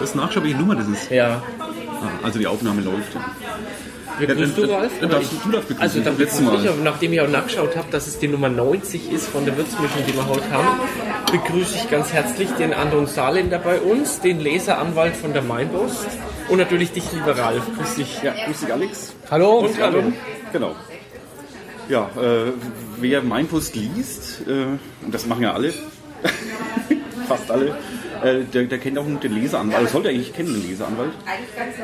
das nachschauen, welche Nummer das ist. Ja. Ah, Also die Aufnahme läuft. Begrüßt du, Ralf? Du Oder darfst, ich? du darfst begrüßen. Also dann begrüße ich, nachdem ich auch nachgeschaut habe, dass es die Nummer 90 ist von der Würzmischung, die wir heute haben, begrüße ich ganz herzlich den Andron Saarländer bei uns, den Leseranwalt von der Mainpost und natürlich dich, lieber Ralf. Grüß dich. Ja, grüß dich Alex. Hallo. Und hallo. Genau. Ja, äh, wer Mainpost liest, äh, und das machen ja alle, fast alle, äh, der, der kennt auch den Leseranwalt, also sollte eigentlich kennen, den Leseranwalt.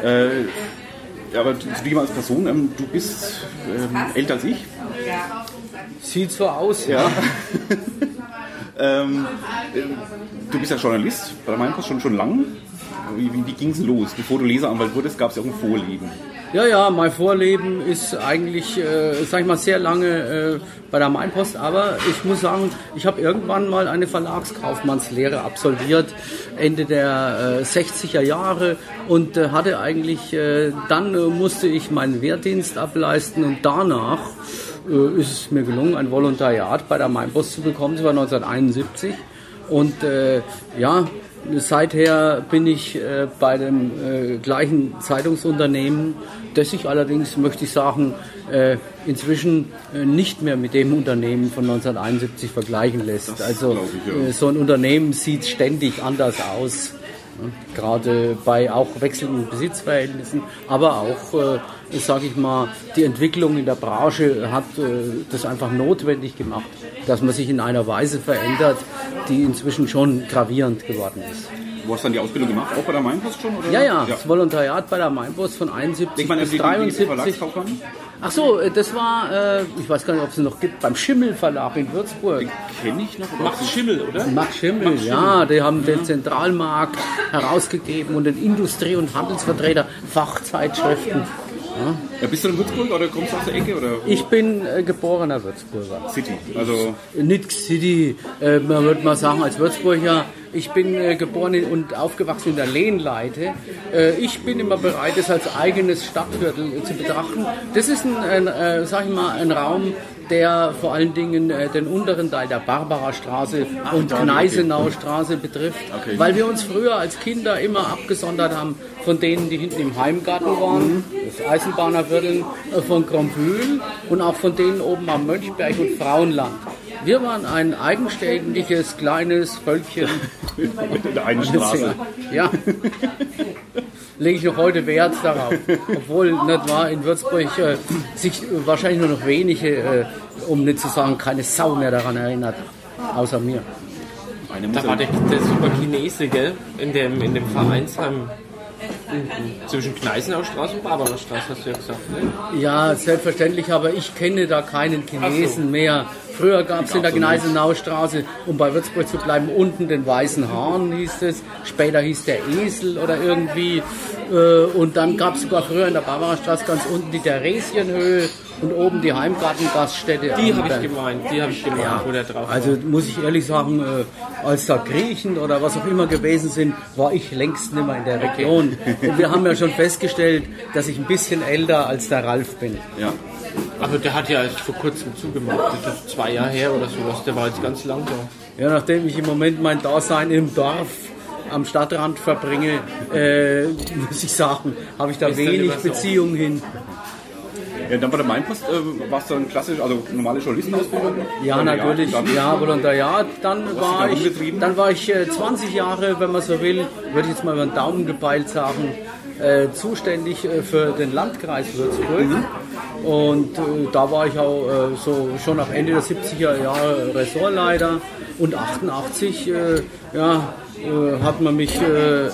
Äh, ja, aber zu dir als Person, ähm, du bist ähm, älter als ich. Sieht so aus. Ja. ähm, äh, du bist ja Journalist bei der Mainpost schon, schon lang. Wie, wie, ging es los? Bevor du Leseranwalt wurdest, gab es ja auch ein Vorleben. Ja, ja, mein Vorleben ist eigentlich, äh, sag ich mal, sehr lange äh, bei der Mainpost, aber ich muss sagen, ich habe irgendwann mal eine Verlagskaufmannslehre absolviert, Ende der äh, 60er Jahre. Und äh, hatte eigentlich, äh, dann äh, musste ich meinen Wehrdienst ableisten. Und danach äh, ist es mir gelungen, ein Volontariat bei der Mainpost zu bekommen, das war 1971 und äh, ja, Seither bin ich äh, bei dem äh, gleichen Zeitungsunternehmen, das sich allerdings, möchte ich sagen, äh, inzwischen äh, nicht mehr mit dem Unternehmen von 1971 vergleichen lässt. Das also ich, äh, so ein Unternehmen sieht ständig anders aus. ne? Gerade bei auch wechselnden Besitzverhältnissen, aber auch, äh, sage ich mal, die Entwicklung in der Branche hat äh, das einfach notwendig gemacht, dass man sich in einer Weise verändert, die inzwischen schon gravierend geworden ist. Du hast dann die Ausbildung gemacht, auch bei der Mainpost schon? Oder? Ja, ja, das Volontariat bei der Mainpost von 71 Ich meine, bis die, die, die 73. Verlagskaufmann, Ach so, äh, das war, äh, ich weiß gar nicht, ob es noch gibt, beim Schimmel Verlag in Würzburg. kenne ich noch. Max Schimmel, oder? Max Schimmel, ja, die haben den Zentralmarkt herausgegeben und den Industrie- und Handelsvertreter Fachzeitschriften. Ja, bist du in Würzburg oder kommst du aus der Ecke? Oder Ich bin äh, geborener Würzburger. City. Also, Nicht City, äh, man würde mal sagen, als Würzburger, ich bin äh, geboren in, und aufgewachsen in der Lehnleite. Äh, ich bin immer bereit, es als eigenes Stadtviertel äh, zu betrachten. Das ist ein, ein äh, sag ich mal, ein Raum, der vor allen Dingen äh, den unteren Teil der Barbarastraße und da, Gneisenauer Straße betrifft, Okay. weil wir uns früher als Kinder immer abgesondert haben von denen, die hinten im Heimgarten waren, das Eisenbahnerviertel äh, von Grombühl und auch von denen oben am Mönchberg und Frauenland. Wir waren ein eigenständiges, kleines Völkchen. in der einen Straße. Ja. Lege ich noch heute Wert darauf. Obwohl, nicht wahr, in Würzburg äh, sich wahrscheinlich nur noch wenige, äh, um nicht zu sagen, keine Sau mehr daran erinnert. Außer mir. Da war der, der super Chinese, gell? In dem, in dem Vereinsheim zwischen Kneisenaustraße und Barbarastraße, hast du ja gesagt, ne? Ja, selbstverständlich, aber ich kenne da keinen Chinesen mehr. Früher gab es in der Gneisenaustraße, um bei Würzburg zu bleiben, unten den Weißen Hahn hieß es, später hieß der Esel oder irgendwie. äh, Und dann gab es sogar früher in der Barbarastraße ganz unten die Theresienhöhe und oben die Heimgartengaststätte. Die habe ich gemeint, die habe ich gemeint, Ja, wo der drauf war. also muss ich ehrlich sagen, äh, als da Griechen oder was auch immer gewesen sind, war ich längst nicht mehr in der Region. Und wir haben ja schon festgestellt, dass ich ein bisschen älter als der Ralf bin. ja. Aber der hat ja erst vor kurzem zugemacht, das ist zwei Jahre her oder sowas, der war jetzt ganz lang da. Ja, nachdem ich im Moment mein Dasein im Dorf am Stadtrand verbringe, äh, muss ich sagen, habe ich da Ist wenig. Beziehung hin. ja, dann bei der Mainpost äh, warst du dann klassisch, also normale Journalistenausbildung? Ja, natürlich. dann- Ja, Volontariat. Dann war da ich, dann war ich äh, 20 Jahre, wenn man so will, würde ich jetzt mal über den Daumen gepeilt sagen, äh, zuständig äh, für den Landkreis Würzburg. Mhm. Und äh, da war ich auch äh, so schon ab Ende der 70er Jahre Ressortleiter. Und 88 äh, ja, hat man mich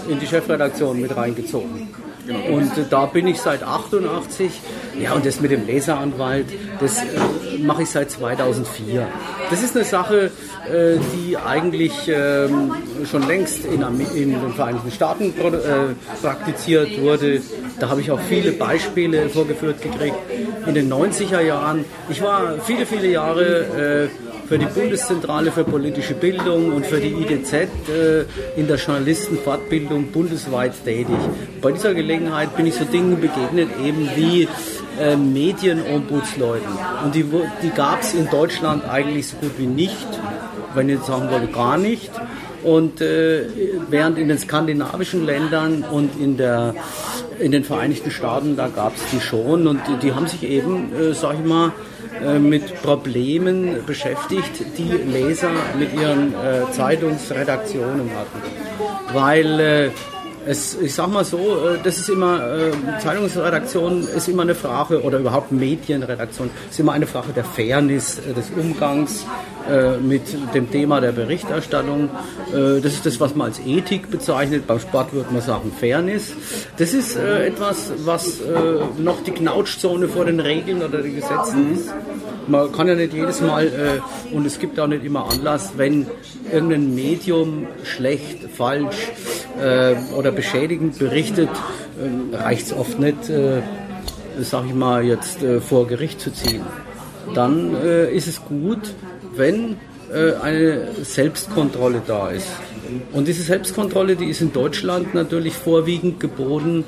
in die Chefredaktion mit reingezogen. Genau. Und äh, da bin ich seit 88. Ja, und das mit dem Leseranwalt, das äh, mache ich seit 2004. Das ist eine Sache, äh, die eigentlich ähm, schon längst in, in den Vereinigten Staaten äh, praktiziert wurde. Da habe ich auch viele Beispiele vorgeführt gekriegt. In den 90er Jahren. Ich war viele, viele Jahre äh, für die Bundeszentrale für politische Bildung und für die IDZ äh, in der Journalistenfortbildung bundesweit tätig. Bei dieser Gelegenheit bin ich so Dingen begegnet, eben wie äh, Medienombudsleuten. Und die, die gab es in Deutschland eigentlich so gut wie nicht, wenn ich jetzt sagen wollte, gar nicht. Und äh, während in den skandinavischen Ländern und in, der, in den Vereinigten Staaten, da gab es die schon und die, die haben sich eben, äh, sag ich mal, äh, mit Problemen beschäftigt, die Leser mit ihren äh, Zeitungsredaktionen hatten. Weil äh, es, ich sag mal so, äh, das ist immer, äh, Zeitungsredaktion ist immer eine Frage, oder überhaupt Medienredaktion, ist immer eine Frage der Fairness, äh, des Umgangs mit dem Thema der Berichterstattung. Das ist das, was man als Ethik bezeichnet. Beim Sport würde man sagen Fairness. Das ist etwas, was noch die Knautschzone vor den Regeln oder den Gesetzen ist. Man kann ja nicht jedes Mal, und es gibt auch nicht immer Anlass, wenn irgendein Medium schlecht, falsch oder beschädigend berichtet, äh, reicht es oft nicht, äh, sag ich mal, jetzt äh, vor Gericht zu ziehen. Dann äh, ist es gut, wenn äh, eine Selbstkontrolle da ist. Und diese Selbstkontrolle, die ist in Deutschland natürlich vorwiegend geboten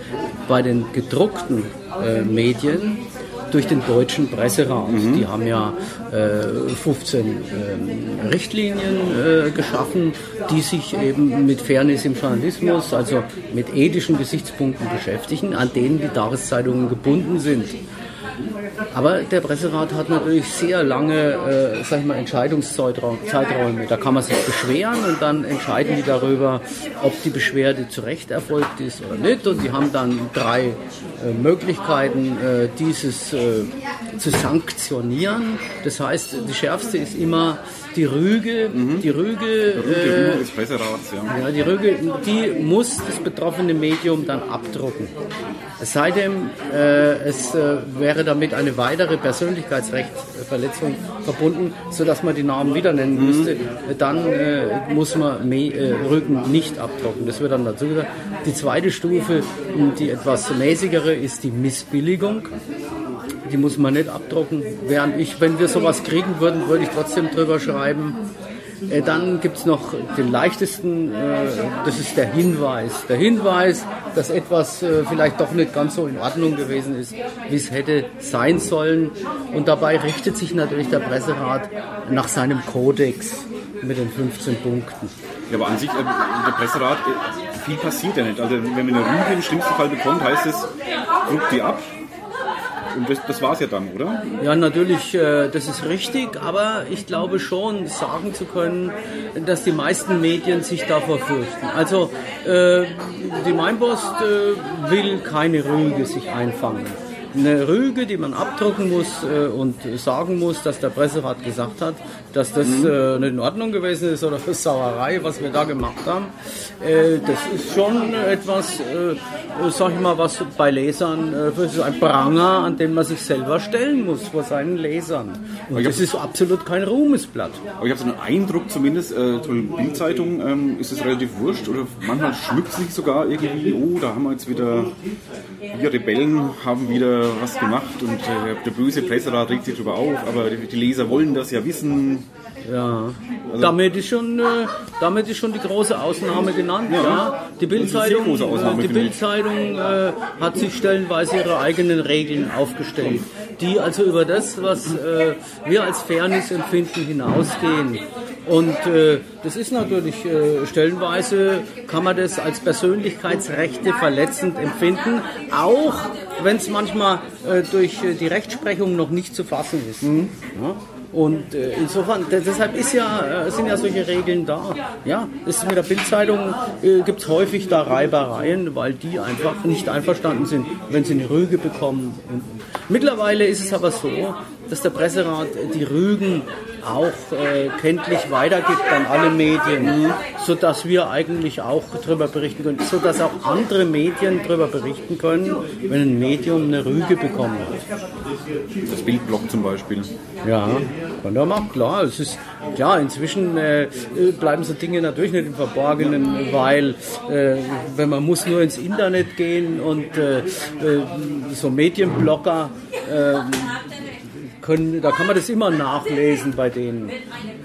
bei den gedruckten äh, Medien durch den deutschen Presserat. Mhm. Die haben ja äh, 15 äh, Richtlinien äh, geschaffen, die sich eben mit Fairness im Journalismus, also mit ethischen Gesichtspunkten beschäftigen, an denen die Tageszeitungen gebunden sind. Aber der Presserat hat natürlich sehr lange, äh, sag ich mal, Entscheidungszeiträume. Da kann man sich beschweren und dann entscheiden die darüber, ob die Beschwerde zu Recht erfolgt ist oder nicht. Und die haben dann drei äh, Möglichkeiten, äh, dieses äh, zu sanktionieren. Das heißt, die schärfste ist immer die Rüge, mhm. die Rüge, Rüge äh, Presserats, ja. ja. die Rüge, die muss das betroffene Medium dann abdrucken. Es sei denn, äh, es äh, wäre damit eine weitere Persönlichkeitsrechtsverletzung verbunden, sodass man die Namen wieder nennen mhm. müsste, dann äh, muss man Me äh, Rügen nicht abdrucken. Das wird dann dazu gesagt. Die zweite Stufe, die etwas mäßigere, ist die Missbilligung die muss man nicht abdrucken. Während ich, wenn wir sowas kriegen würden, würde ich trotzdem drüber schreiben. Äh, dann gibt es noch den leichtesten, äh, das ist der Hinweis. Der Hinweis, dass etwas äh, vielleicht doch nicht ganz so in Ordnung gewesen ist, wie es hätte sein sollen. Und dabei richtet sich natürlich der Presserat nach seinem Kodex mit den 15 Punkten. Ja, aber an sich, der Presserat, viel passiert ja nicht. Also wenn man eine Rüge im schlimmsten Fall bekommt, heißt es, druckt die ab, und das, das war es ja dann, oder? Ja, natürlich, äh, das ist richtig, aber ich glaube schon sagen zu können, dass die meisten Medien sich davor fürchten. Also äh, die Mainpost äh, will keine Rüge sich einfangen eine Rüge, die man abdrucken muss äh, und sagen muss, dass der Presserat gesagt hat, dass das mhm. äh, nicht in Ordnung gewesen ist oder für Sauerei, was wir da gemacht haben. Äh, das ist schon etwas, äh, sag ich mal, was bei Lesern, äh, das ist ein Pranger, an den man sich selber stellen muss vor seinen Lesern. Und das ist absolut kein Ruhmesblatt. Aber ich habe so einen Eindruck zumindest, äh, zur Bildzeitung ähm, ist es relativ wurscht oder manchmal schmückt sich sogar irgendwie, oh, da haben wir jetzt wieder, wir Rebellen haben wieder was gemacht und äh, der böse Presserat regt sich darüber auf, aber die, die Leser wollen das ja wissen. Ja, also damit, ist schon, äh, damit ist schon die große Ausnahme genannt. Ja. ja. Die Bildzeitung, äh, Bildzeitung äh, hat sich stellenweise ihre eigenen Regeln aufgestellt, die also über das, was äh, wir als Fairness empfinden, hinausgehen. Und äh, das ist natürlich äh, stellenweise, kann man das als Persönlichkeitsrechte verletzend empfinden, auch wenn es manchmal durch die Rechtsprechung noch nicht zu fassen ist. Mhm. Ja? Und äh, insofern, deshalb ist ja, äh, sind ja solche Regeln da. Ja, ist mit der Bildzeitung äh, gibt es häufig da Reibereien, weil die einfach nicht einverstanden sind, wenn sie eine Rüge bekommen. Und. Mittlerweile ist es aber so, dass der Presserat die Rügen auch äh, kenntlich weitergibt an alle Medien, sodass wir eigentlich auch darüber berichten können, sodass auch andere Medien darüber berichten können, wenn ein Medium eine Rüge bekommen hat. Das Bildblock zum Beispiel. Ja, kann er machen, klar. Es ist klar, inzwischen äh, bleiben so Dinge natürlich nicht im Verborgenen, weil äh, wenn man muss nur ins Internet gehen und äh, äh, so Medienblogger äh, können, da kann man das immer nachlesen bei denen.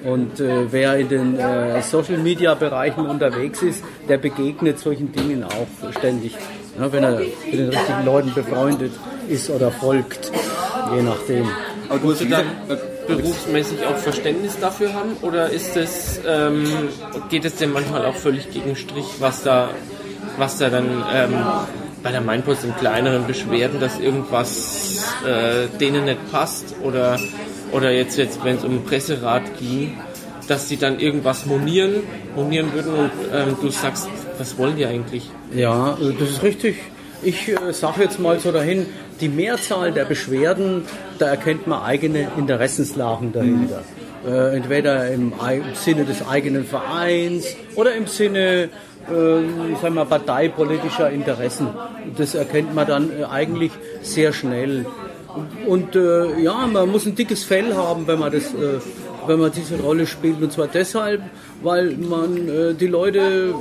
Und äh, wer in den äh, Social Media Bereichen unterwegs ist, der begegnet solchen Dingen auch ständig. Ja, wenn er mit den richtigen Leuten befreundet ist oder folgt, je nachdem. Aber du hast, gesagt, berufsmäßig auch Verständnis dafür haben? Oder ist es, ähm, geht es denn manchmal auch völlig gegen Strich, was da, was da dann ähm, bei der Mainpost in kleineren Beschwerden, dass irgendwas äh, denen nicht passt oder, oder jetzt, jetzt wenn es um Presserat ging, dass sie dann irgendwas monieren, monieren würden und ähm, du sagst, was wollen die eigentlich? Ja, äh, das ist richtig. Ich äh, sage jetzt mal so dahin, die Mehrzahl der Beschwerden, da erkennt man eigene Interessenslagen dahinter. Mhm. Äh, entweder im, im, Sinne des eigenen Vereins oder im Sinne äh, sagen wir, parteipolitischer Interessen. Das erkennt man dann äh, eigentlich sehr schnell. Und äh, ja, man muss ein dickes Fell haben, wenn man das, äh, wenn man diese Rolle spielt. Und zwar deshalb, weil man äh, die Leute,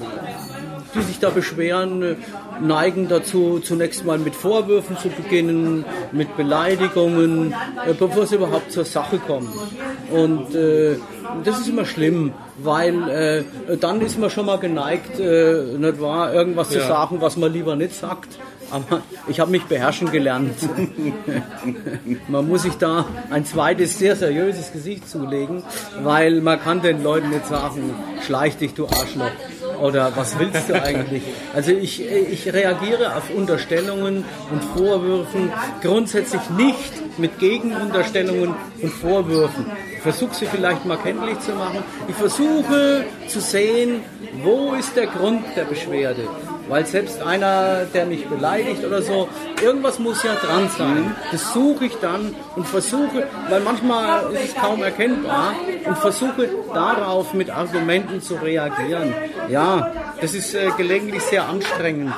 die sich da beschweren, äh, neigen dazu, zunächst mal mit Vorwürfen zu beginnen, mit Beleidigungen, äh, bevor es überhaupt zur Sache kommt. Und äh, das ist immer schlimm, weil äh, dann ist man schon mal geneigt, äh, nicht wahr, irgendwas ja. zu sagen, was man lieber nicht sagt. Aber ich habe mich beherrschen gelernt. man muss sich da ein zweites sehr seriöses Gesicht zulegen, weil man kann den Leuten nicht sagen, schleich dich, du Arschloch oder was willst du eigentlich? Also ich, ich reagiere auf Unterstellungen und Vorwürfen grundsätzlich nicht mit Gegenunterstellungen und Vorwürfen. Ich versuche sie vielleicht mal kenntlich zu machen. Ich versuche zu sehen, wo ist der Grund der Beschwerde. Weil selbst einer, der mich beleidigt oder so, irgendwas muss ja dran sein. Das suche ich dann und versuche, weil manchmal ist es kaum erkennbar, und versuche darauf mit Argumenten zu reagieren. Ja, das ist äh, gelegentlich sehr anstrengend.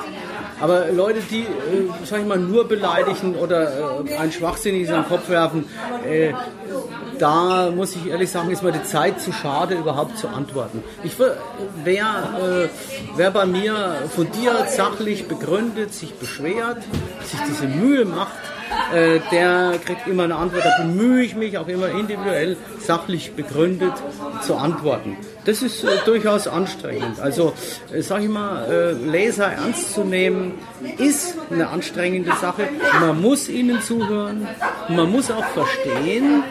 Aber Leute, die, äh, sag ich mal, nur beleidigen oder äh, ein Schwachsinniges am Kopf werfen, äh, da muss ich ehrlich sagen, ist mir die Zeit zu schade, überhaupt zu antworten. Ich, wer, äh, wer bei mir fundiert, sachlich begründet, sich beschwert, sich diese Mühe macht, äh, der kriegt immer eine Antwort. Da bemühe ich mich auch immer individuell, sachlich begründet zu antworten. Das ist äh, durchaus anstrengend. Also, äh, sag ich mal, äh, Leser ernst zu nehmen, ist eine anstrengende Sache. Man muss ihnen zuhören, man muss auch verstehen,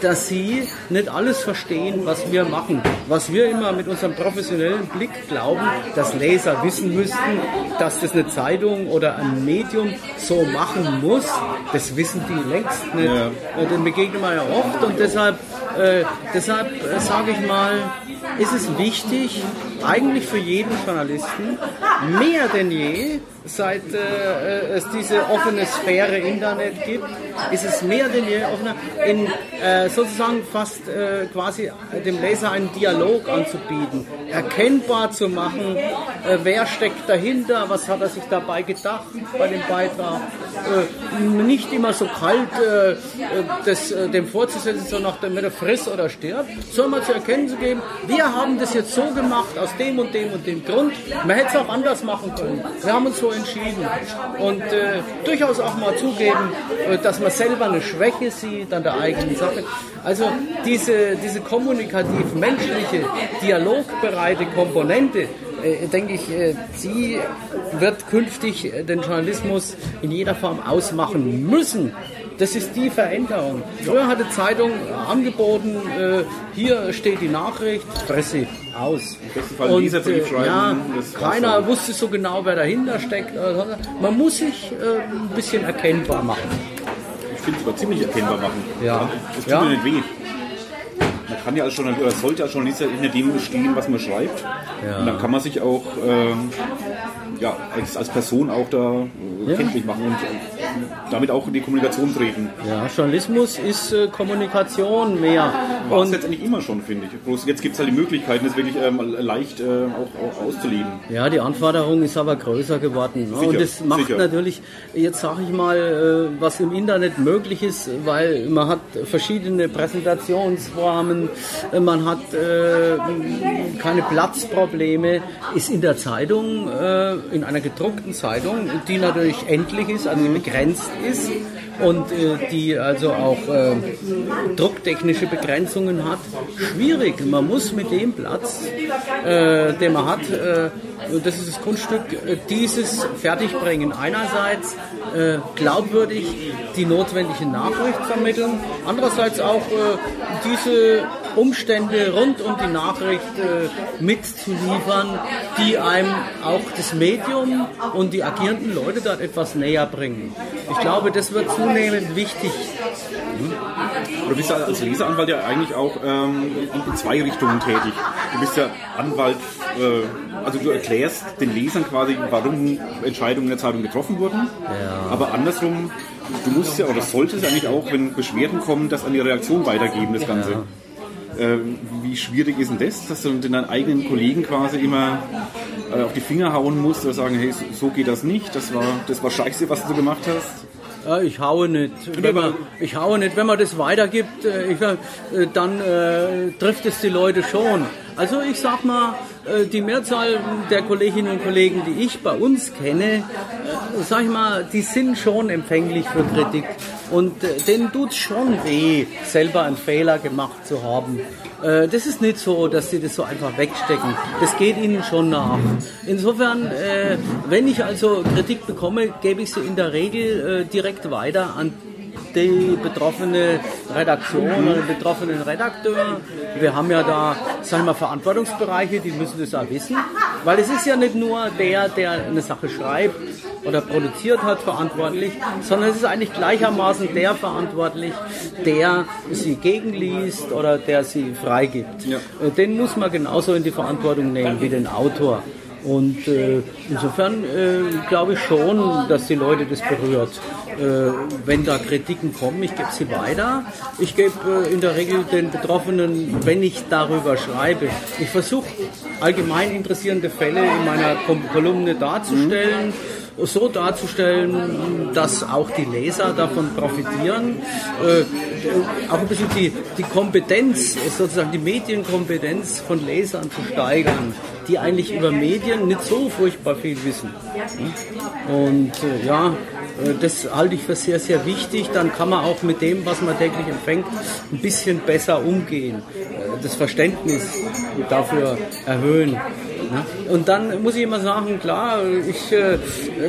dass sie nicht alles verstehen, was wir machen. Was wir immer mit unserem professionellen Blick glauben, dass Leser wissen müssten, dass das eine Zeitung oder ein Medium so machen muss, das wissen die längst nicht. Ja. Äh, den begegnen wir ja oft und deshalb, äh, deshalb äh, sage ich mal, ist es wichtig, eigentlich für jeden Journalisten, mehr denn je, seit äh, es diese offene Sphäre Internet gibt, ist es mehr denn je offener, in äh, sozusagen fast äh, quasi dem Leser einen Dialog anzubieten, erkennbar zu machen, äh, wer steckt dahinter, was hat er sich dabei gedacht bei dem Beitrag, äh, nicht immer so kalt äh, das, dem vorzusetzen, so nach dem, wenn er friss oder stirbt, sondern mal zu erkennen zu geben, wir haben das jetzt so gemacht, aus dem und dem und dem Grund, man hätte es auch anders machen können. Wir haben uns so entschieden. Und äh, durchaus auch mal zugeben, äh, dass man selber eine Schwäche sieht an der eigenen Sache. Also diese, diese kommunikativ-menschliche, dialogbereite Komponente, äh, denke ich, äh, sie wird künftig den Journalismus in jeder Form ausmachen müssen. Das ist die Veränderung. Früher hat die Zeitung angeboten, äh, hier steht die Nachricht, Presse aus. Und, äh, ja, keiner wusste so genau, wer dahinter steckt. Man muss sich äh, ein bisschen erkennbar machen. Ich finde es aber ziemlich erkennbar machen. Ja. Es tut ja. mir nicht weh. Kann ja als Journalist, oder sollte als Journalist hinter dem stehen, was man schreibt. Ja. Und dann kann man sich auch ähm, ja, als, als Person auch da äh, kenntlich machen und damit auch in die Kommunikation treten. Ja, Journalismus ist äh, Kommunikation mehr. War es letztendlich immer schon, finde ich. Bloß jetzt gibt es halt die Möglichkeiten, das wirklich ähm, leicht äh, auch, auch, auszuleben. Ja, die Anforderung ist aber größer geworden. Ne? Sicher, und das macht sicher. natürlich, jetzt sage ich mal, äh, was im Internet möglich ist, weil man hat verschiedene Präsentationsformen, äh, man hat äh, keine Platzprobleme, ist in der Zeitung in einer gedruckten Zeitung, die natürlich endlich ist, also begrenzt ist und äh, die also auch äh, drucktechnische Begrenzungen hat, schwierig. Man muss mit dem Platz, äh, den man hat, äh, das ist das Kunststück, äh, dieses fertigbringen. Einerseits äh, glaubwürdig die notwendige Nachricht vermitteln, andererseits auch diese Umstände rund um die Nachricht äh, mitzuliefern, die einem auch das Medium und die agierenden Leute dort etwas näher bringen. Ich glaube, das wird zunehmend wichtig. Du bist ja als Leseranwalt ja eigentlich auch ähm, in zwei Richtungen tätig. Du bist ja Anwalt, äh, also du erklärst den Lesern quasi, warum Entscheidungen in der Zeitung getroffen wurden. Ja. Aber andersrum, du musst ja oder solltest eigentlich auch, wenn Beschwerden kommen, das an die Reaktion weitergeben, das Ganze. Ja. Äh, wie schwierig ist denn das, dass du deinen eigenen Kollegen quasi immer äh, auf die Finger hauen musst oder sagen, hey, so geht das nicht, das war, das war scheiße, was du gemacht hast? Ich haue nicht. Wenn man, ich haue nicht. Wenn man das weitergibt, äh, ich, äh, dann äh, trifft es die Leute schon. Also ich sag mal, äh, die Mehrzahl der Kolleginnen und Kollegen, die ich bei uns kenne, äh, sag ich mal, die sind schon empfänglich für Kritik. Und äh, denen tut es schon weh, selber einen Fehler gemacht zu haben. Das ist nicht so, dass sie das so einfach wegstecken. Das geht ihnen schon nach. Insofern, wenn ich also Kritik bekomme, gebe ich sie in der Regel direkt weiter an die betroffene Redaktion oder den betroffenen Redakteur. Wir haben ja da, sagen wir, Verantwortungsbereiche, die müssen das auch wissen. Weil es ist ja nicht nur der, der eine Sache schreibt oder produziert hat, verantwortlich, sondern es ist eigentlich gleichermaßen der verantwortlich, der sie gegenliest oder der sie freigibt. Ja. Den muss man genauso in die Verantwortung nehmen wie den Autor. Und äh, insofern äh, glaube ich schon, dass die Leute das berührt. Äh, wenn da Kritiken kommen, ich gebe sie weiter. Ich gebe äh, in der Regel den Betroffenen, wenn ich darüber schreibe, ich versuche allgemein interessierende Fälle in meiner Kolumne darzustellen. Mhm so darzustellen, dass auch die Leser davon profitieren, äh, auch ein bisschen die, die Kompetenz, sozusagen die Medienkompetenz von Lesern zu steigern, die eigentlich über Medien nicht so furchtbar viel wissen. Und äh, ja, äh, das halte ich für sehr, sehr wichtig. Dann kann man auch mit dem, was man täglich empfängt, ein bisschen besser umgehen. Äh, das Verständnis dafür erhöhen. Und dann muss ich immer sagen, klar, ich äh,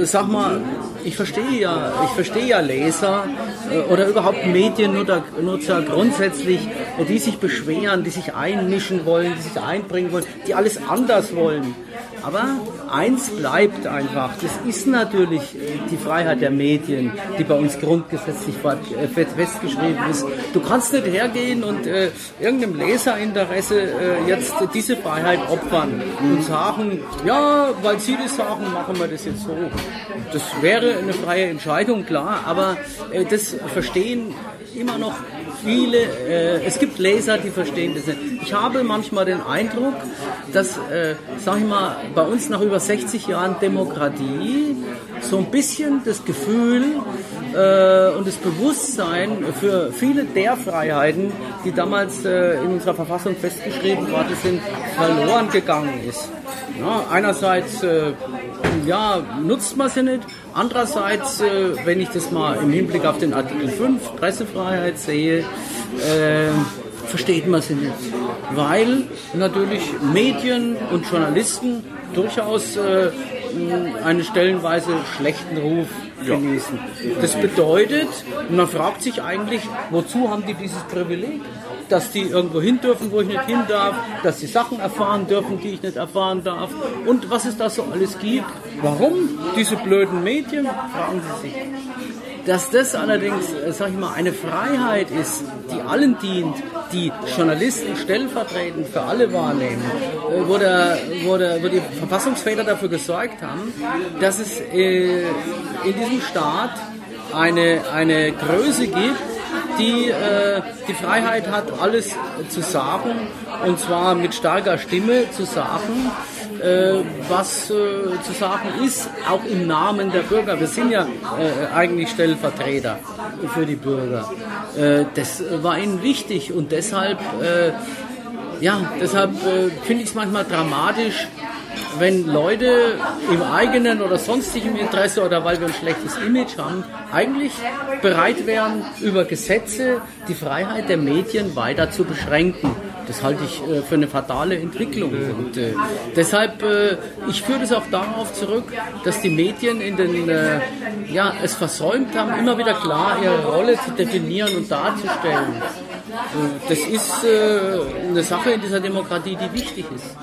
sag mal, ich verstehe ja, ich verstehe ja Leser äh, oder überhaupt Mediennutzer grundsätzlich, die sich beschweren, die sich einmischen wollen, die sich einbringen wollen, die alles anders wollen. Aber eins bleibt einfach, das ist natürlich äh, die Freiheit der Medien, die bei uns grundgesetzlich äh, festgeschrieben ist. Du kannst nicht hergehen und äh, irgendeinem Leserinteresse äh, jetzt diese Freiheit opfern und sagen, ja, weil sie das sagen, machen wir das jetzt so. Das wäre eine freie Entscheidung, klar, aber äh, das verstehen immer noch viele, äh, es gibt Leser, die verstehen das nicht. Ich habe manchmal den Eindruck, dass, äh, sag ich mal, bei uns nach über 60 Jahren Demokratie so ein bisschen das Gefühl äh, und das Bewusstsein für viele der Freiheiten, die damals äh, in unserer Verfassung festgeschrieben worden sind, verloren gegangen ist. Ja, einerseits äh, ja, nutzt man sie nicht. Andererseits, äh, wenn ich das mal im Hinblick auf den Artikel 5 Pressefreiheit sehe, äh, versteht man sie nicht. Weil natürlich Medien und Journalisten durchaus äh, einen stellenweise schlechten Ruf genießen. Das bedeutet, man fragt sich eigentlich, wozu haben die dieses Privileg? Dass die irgendwo hin dürfen, wo ich nicht hin darf, dass sie Sachen erfahren dürfen, die ich nicht erfahren darf und was es da so alles gibt. Warum diese blöden Medien, fragen Sie sich. Dass das allerdings, äh, sag ich mal, eine Freiheit ist, die allen dient, die Journalisten stellvertretend für alle wahrnehmen, äh, wo, der, wo, der, wo die Verfassungsväter dafür gesorgt haben, dass es äh, in diesem Staat eine, eine Größe gibt, die äh, die Freiheit hat, alles zu sagen, und zwar mit starker Stimme zu sagen, äh, was äh, zu sagen ist, auch im Namen der Bürger. Wir sind ja äh, eigentlich Stellvertreter für die Bürger. Äh, das war ihnen wichtig und deshalb, äh, ja, deshalb finde ich es manchmal dramatisch, wenn Leute im eigenen oder sonstigen Interesse oder weil wir ein schlechtes Image haben, eigentlich bereit wären, über Gesetze die Freiheit der Medien weiter zu beschränken. Das halte ich äh, für eine fatale Entwicklung. Und äh, deshalb, äh, ich führe das auch darauf zurück, dass die Medien in den, äh, ja, es versäumt haben, immer wieder klar ihre Rolle zu definieren und darzustellen. Äh, Das ist äh, eine Sache in dieser Demokratie, die wichtig ist.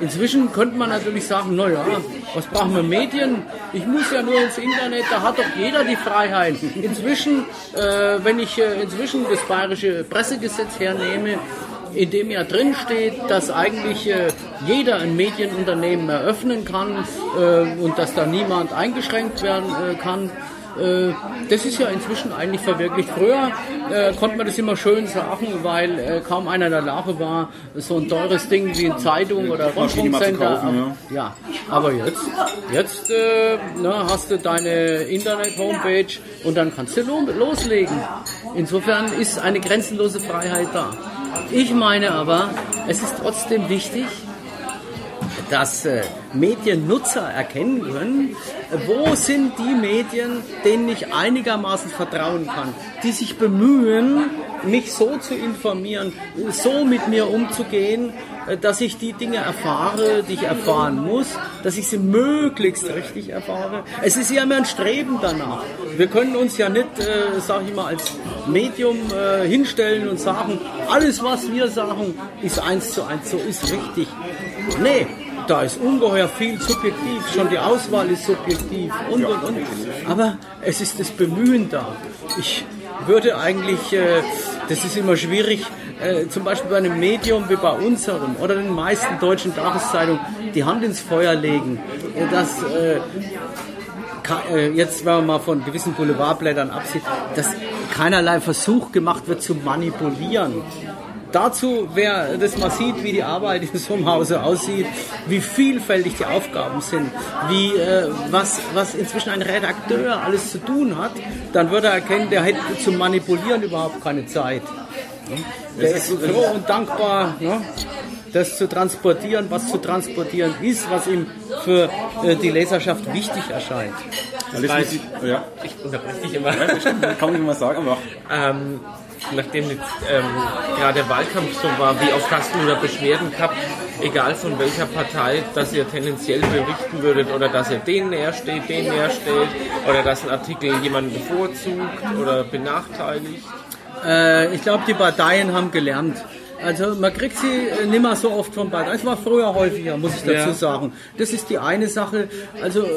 Inzwischen könnte man natürlich sagen, naja, was brauchen wir Medien? Ich muss ja nur ins Internet, da hat doch jeder die Freiheit. Inzwischen, äh, wenn ich äh, inzwischen das bayerische Pressegesetz hernehme, in dem ja drin steht, dass eigentlich äh, jeder ein Medienunternehmen eröffnen kann äh, und dass da niemand eingeschränkt werden äh, kann. Äh, Das ist ja inzwischen eigentlich verwirklicht. Früher äh, konnte man das immer schön sagen, weil äh, kaum einer in der Lage war, so ein teures Ding wie eine Zeitung oder Rundfunksender. kaufen, ja. aber jetzt, jetzt na, hast du deine Internet-Homepage und dann kannst du lo loslegen. Insofern ist eine grenzenlose Freiheit da. Ich meine aber, es ist trotzdem wichtig, dass äh, Mediennutzer erkennen können, äh, wo sind die Medien, denen ich einigermaßen vertrauen kann, die sich bemühen, mich so zu informieren, so mit mir umzugehen, äh, dass ich die Dinge erfahre, die ich erfahren muss, dass ich sie möglichst richtig erfahre. Es ist ja immer ein Streben danach. Wir können uns ja nicht, äh, sag ich mal, als Medium äh, hinstellen und sagen, alles was wir sagen, ist eins zu eins, so ist richtig. Nee, da ist ungeheuer viel subjektiv, schon die Auswahl ist subjektiv und und und. Aber es ist das Bemühen da. Ich würde eigentlich, äh, das ist immer schwierig, äh, zum Beispiel bei einem Medium wie bei unserem oder den meisten deutschen Tageszeitungen die Hand ins Feuer legen, äh, dass äh, äh, jetzt, wenn man mal von gewissen Boulevardblättern absieht, dass keinerlei Versuch gemacht wird zu manipulieren. Dazu, wer das mal sieht, wie die Arbeit in so einem Hause aussieht, wie vielfältig die Aufgaben sind, wie, äh, was, was inzwischen ein Redakteur alles zu tun hat, dann wird er erkennen, der hätte zum Manipulieren überhaupt keine Zeit. Der ist froh und dankbar, ne, das zu transportieren, was zu transportieren ist, was ihm für äh, die Leserschaft wichtig erscheint. Weiß- muss ich, ja, Ich unterbreche dich immer. ja, das kann man nicht mal sagen, aber Ähm, nachdem jetzt ähm, gerade der Wahlkampf so war, wie oft hast du da Beschwerden gehabt, egal von welcher Partei, dass ihr tendenziell berichten würdet oder dass ihr denen näher steht, denen näher steht oder dass ein Artikel jemanden bevorzugt oder benachteiligt? Äh, ich glaube, die Parteien haben gelernt. Also man kriegt sie äh, nicht mehr so oft von Parteien. Es war früher häufiger, muss ich dazu sagen. Das ist die eine Sache. Also äh,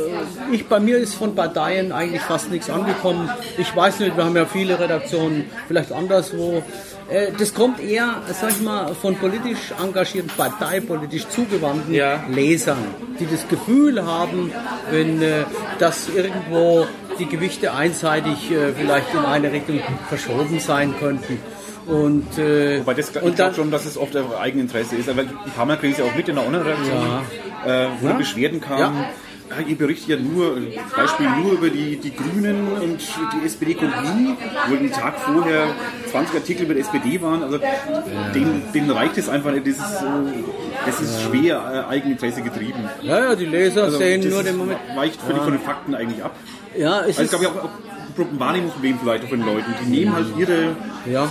ich bei mir ist von Parteien eigentlich fast nichts angekommen. Ich weiß nicht, wir haben ja viele Redaktionen, vielleicht anderswo. Äh, Das kommt eher, sag ich mal, von politisch engagierten, parteipolitisch zugewandten Ja. Lesern, die das Gefühl haben, wenn das irgendwo die Gewichte einseitig vielleicht in eine Richtung verschoben sein könnten. Und, äh, Wobei das, ich und glaube schon, dass es oft ein Eigeninteresse ist. Aber die Kammer kriegen sie auch mit in der Online-Redaktion, äh, wo Ja. Beschwerden kamen. Ja. Ja, ihr berichtet ja nur, Beispiel nur über die, die Grünen und die SPD kommt nie, wo den Tag vorher 20 Artikel über die SPD waren. Also denen, denen reicht es einfach nicht. Das ist, äh, das ist schwer äh, Eigeninteresse getrieben. ja, ja, die Leser Also sehen nur den Moment. weicht völlig von den Fakten eigentlich ab. Ja, es Also ich ist, glaube ich auch, auch ein Wahrnehmungsproblem vielleicht auch von den Leuten. Die nehmen halt ihre ja,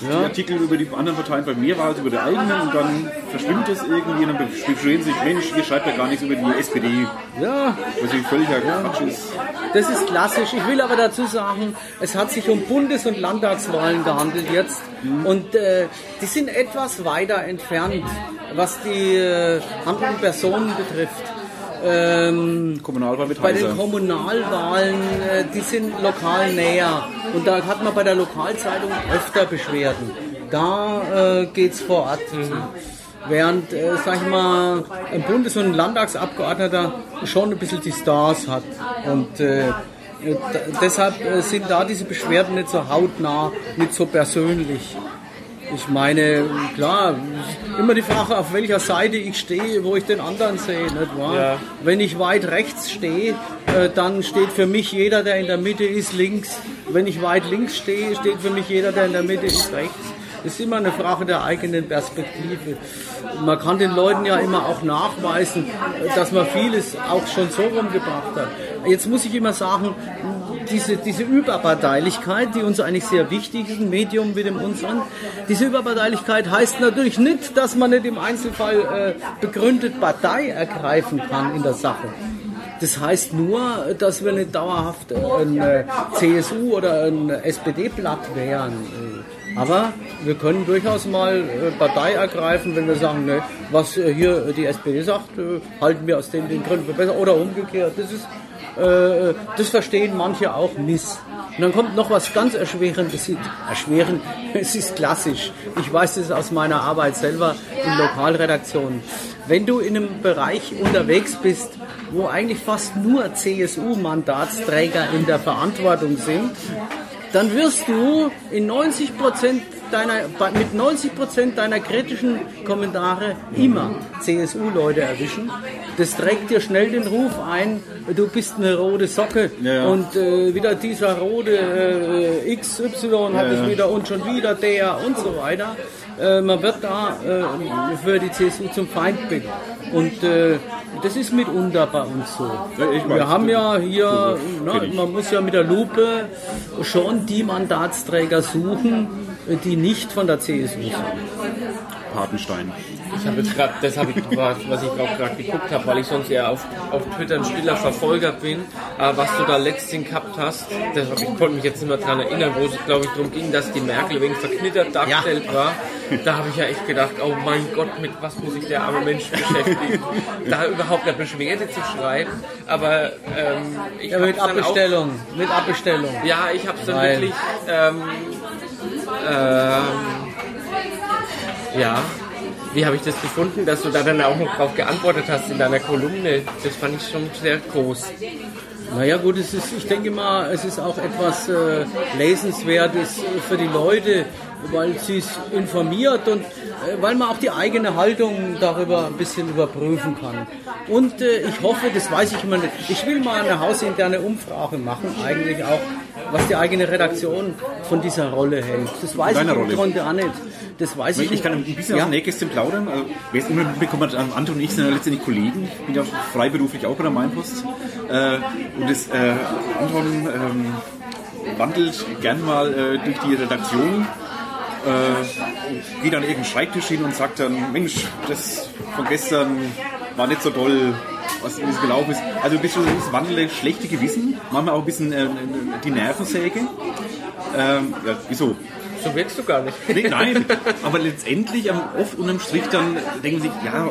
die Artikel über die anderen Parteien bei mir war als über die eigenen und dann verschwimmt es irgendwie und dann beschweren sich, Mensch, ihr schreibt ja gar nichts über die SPD, ja, was natürlich völliger Quatsch ist. Das ist klassisch. Ich will aber dazu sagen, es hat sich um Bundes- und Landtagswahlen gehandelt jetzt. Und äh, die sind etwas weiter entfernt, was die äh, handelnden Personen betrifft. Ähm, Kommunalwahl mit bei den. Kommunalwahlen, äh, die sind lokal näher. Und da hat man bei der Lokalzeitung öfter Beschwerden. Da äh, geht's vor Ort. Während, äh, sag ich mal, ein Bundes- und Landtagsabgeordneter schon ein bisschen die Stars hat. Und äh, d- deshalb äh, sind da diese Beschwerden nicht so hautnah, nicht so persönlich. Ich meine, klar, immer die Frage, auf welcher Seite ich stehe, wo ich den anderen sehe, nicht wahr? Ja. Wenn ich weit rechts stehe, äh, dann steht für mich jeder, der in der Mitte ist, links. Wenn ich weit links stehe, steht für mich jeder, der in der Mitte ist, rechts. ist immer eine Frage der eigenen Perspektive. Man kann den Leuten ja immer auch nachweisen, dass man vieles auch schon so rumgebracht hat. Jetzt muss ich immer sagen, diese, diese Überparteilichkeit, die uns eigentlich sehr wichtig ist, ein Medium wie dem unseren, diese Überparteilichkeit heißt natürlich nicht, dass man nicht im Einzelfall äh, begründet Partei ergreifen kann in der Sache. Das heißt nur, dass wir nicht dauerhaft ein äh, CSU oder ein SPD-Blatt wären. Aber wir können durchaus mal äh, Partei ergreifen, wenn wir sagen, ne, was äh, hier die SPD sagt, halten wir aus den, den Gründen für besser oder umgekehrt. Das ist äh, das verstehen manche auch miss. Und dann kommt noch was ganz Erschwerendes. Erschwerend, es ist klassisch. Ich weiß das aus meiner Arbeit selber in Lokalredaktionen. Wenn du in einem Bereich unterwegs bist, wo eigentlich fast nur CSU-Mandatsträger in der Verantwortung sind, dann wirst du in 90 Prozent deiner, mit 90 Prozent deiner kritischen Kommentare immer CSU-Leute erwischen. Das trägt dir schnell den Ruf ein, du bist eine rote Socke ja, ja. und äh, wieder dieser rote äh, XY hat ja, es wieder und schon wieder der und so weiter. Äh, man wird da äh, für die CSU zum Feindbild. Und äh, das ist mitunter bei uns so. Wir haben ja hier, na, man muss ja mit der Lupe schon die Mandatsträger suchen, die nicht von der CSU sind. Patenstein. Ich habe jetzt gerade, das habe ich, was ich auch gerade geguckt habe, weil ich sonst eher auf, auf Twitter ein stiller Verfolger bin. Aber was du da letztens gehabt hast, das, ich konnte mich jetzt nicht mehr daran erinnern, wo es, glaube ich, darum ging, dass die Merkel wegen verknittert dargestellt ja. war. Da habe ich ja echt gedacht, oh mein Gott, mit was muss sich der arme Mensch beschäftigen? da überhaupt eine Beschwerde zu schreiben. Aber ähm, ich ja, mit Abbestellung, auch, mit Abbestellung. Ja, ich habe es dann Nein. wirklich ähm, ähm, ja, wie habe ich das gefunden, dass du da dann auch noch drauf geantwortet hast in deiner Kolumne? Das fand ich schon sehr groß. Naja gut, es ist, ich denke mal, es ist auch etwas äh, Lesenswertes für die Leute, weil sie es informiert und weil man auch die eigene Haltung darüber ein bisschen überprüfen kann. Und äh, ich hoffe, das weiß ich immer nicht, ich will mal eine hausinterne Umfrage machen, eigentlich auch, was die eigene Redaktion von dieser Rolle hält. Das weiß Deine ich im Grunde auch nicht. Das weiß ich, ich kann ein bisschen ja. aus dem Nähkästchen plaudern. Also, wer es immer mitbekommen hat, Anton und ich sind ja letztendlich Kollegen. Ich bin ja freiberuflich auch bei der Mainpost. Äh, und das, äh, Anton ähm, wandelt gern mal äh, durch die Redaktion äh, geht an irgendeinen Schreibtisch hin und sagt dann, Mensch, das von gestern war nicht so toll, was es gelaufen ist. Also ein bisschen das wandelnde schlechte Gewissen, manchmal auch ein bisschen äh, die Nervensäge. Ähm, ja, wieso? So wirkst du gar nicht. Nee, nein, aber letztendlich oft unterm Strich dann denken sie, ja,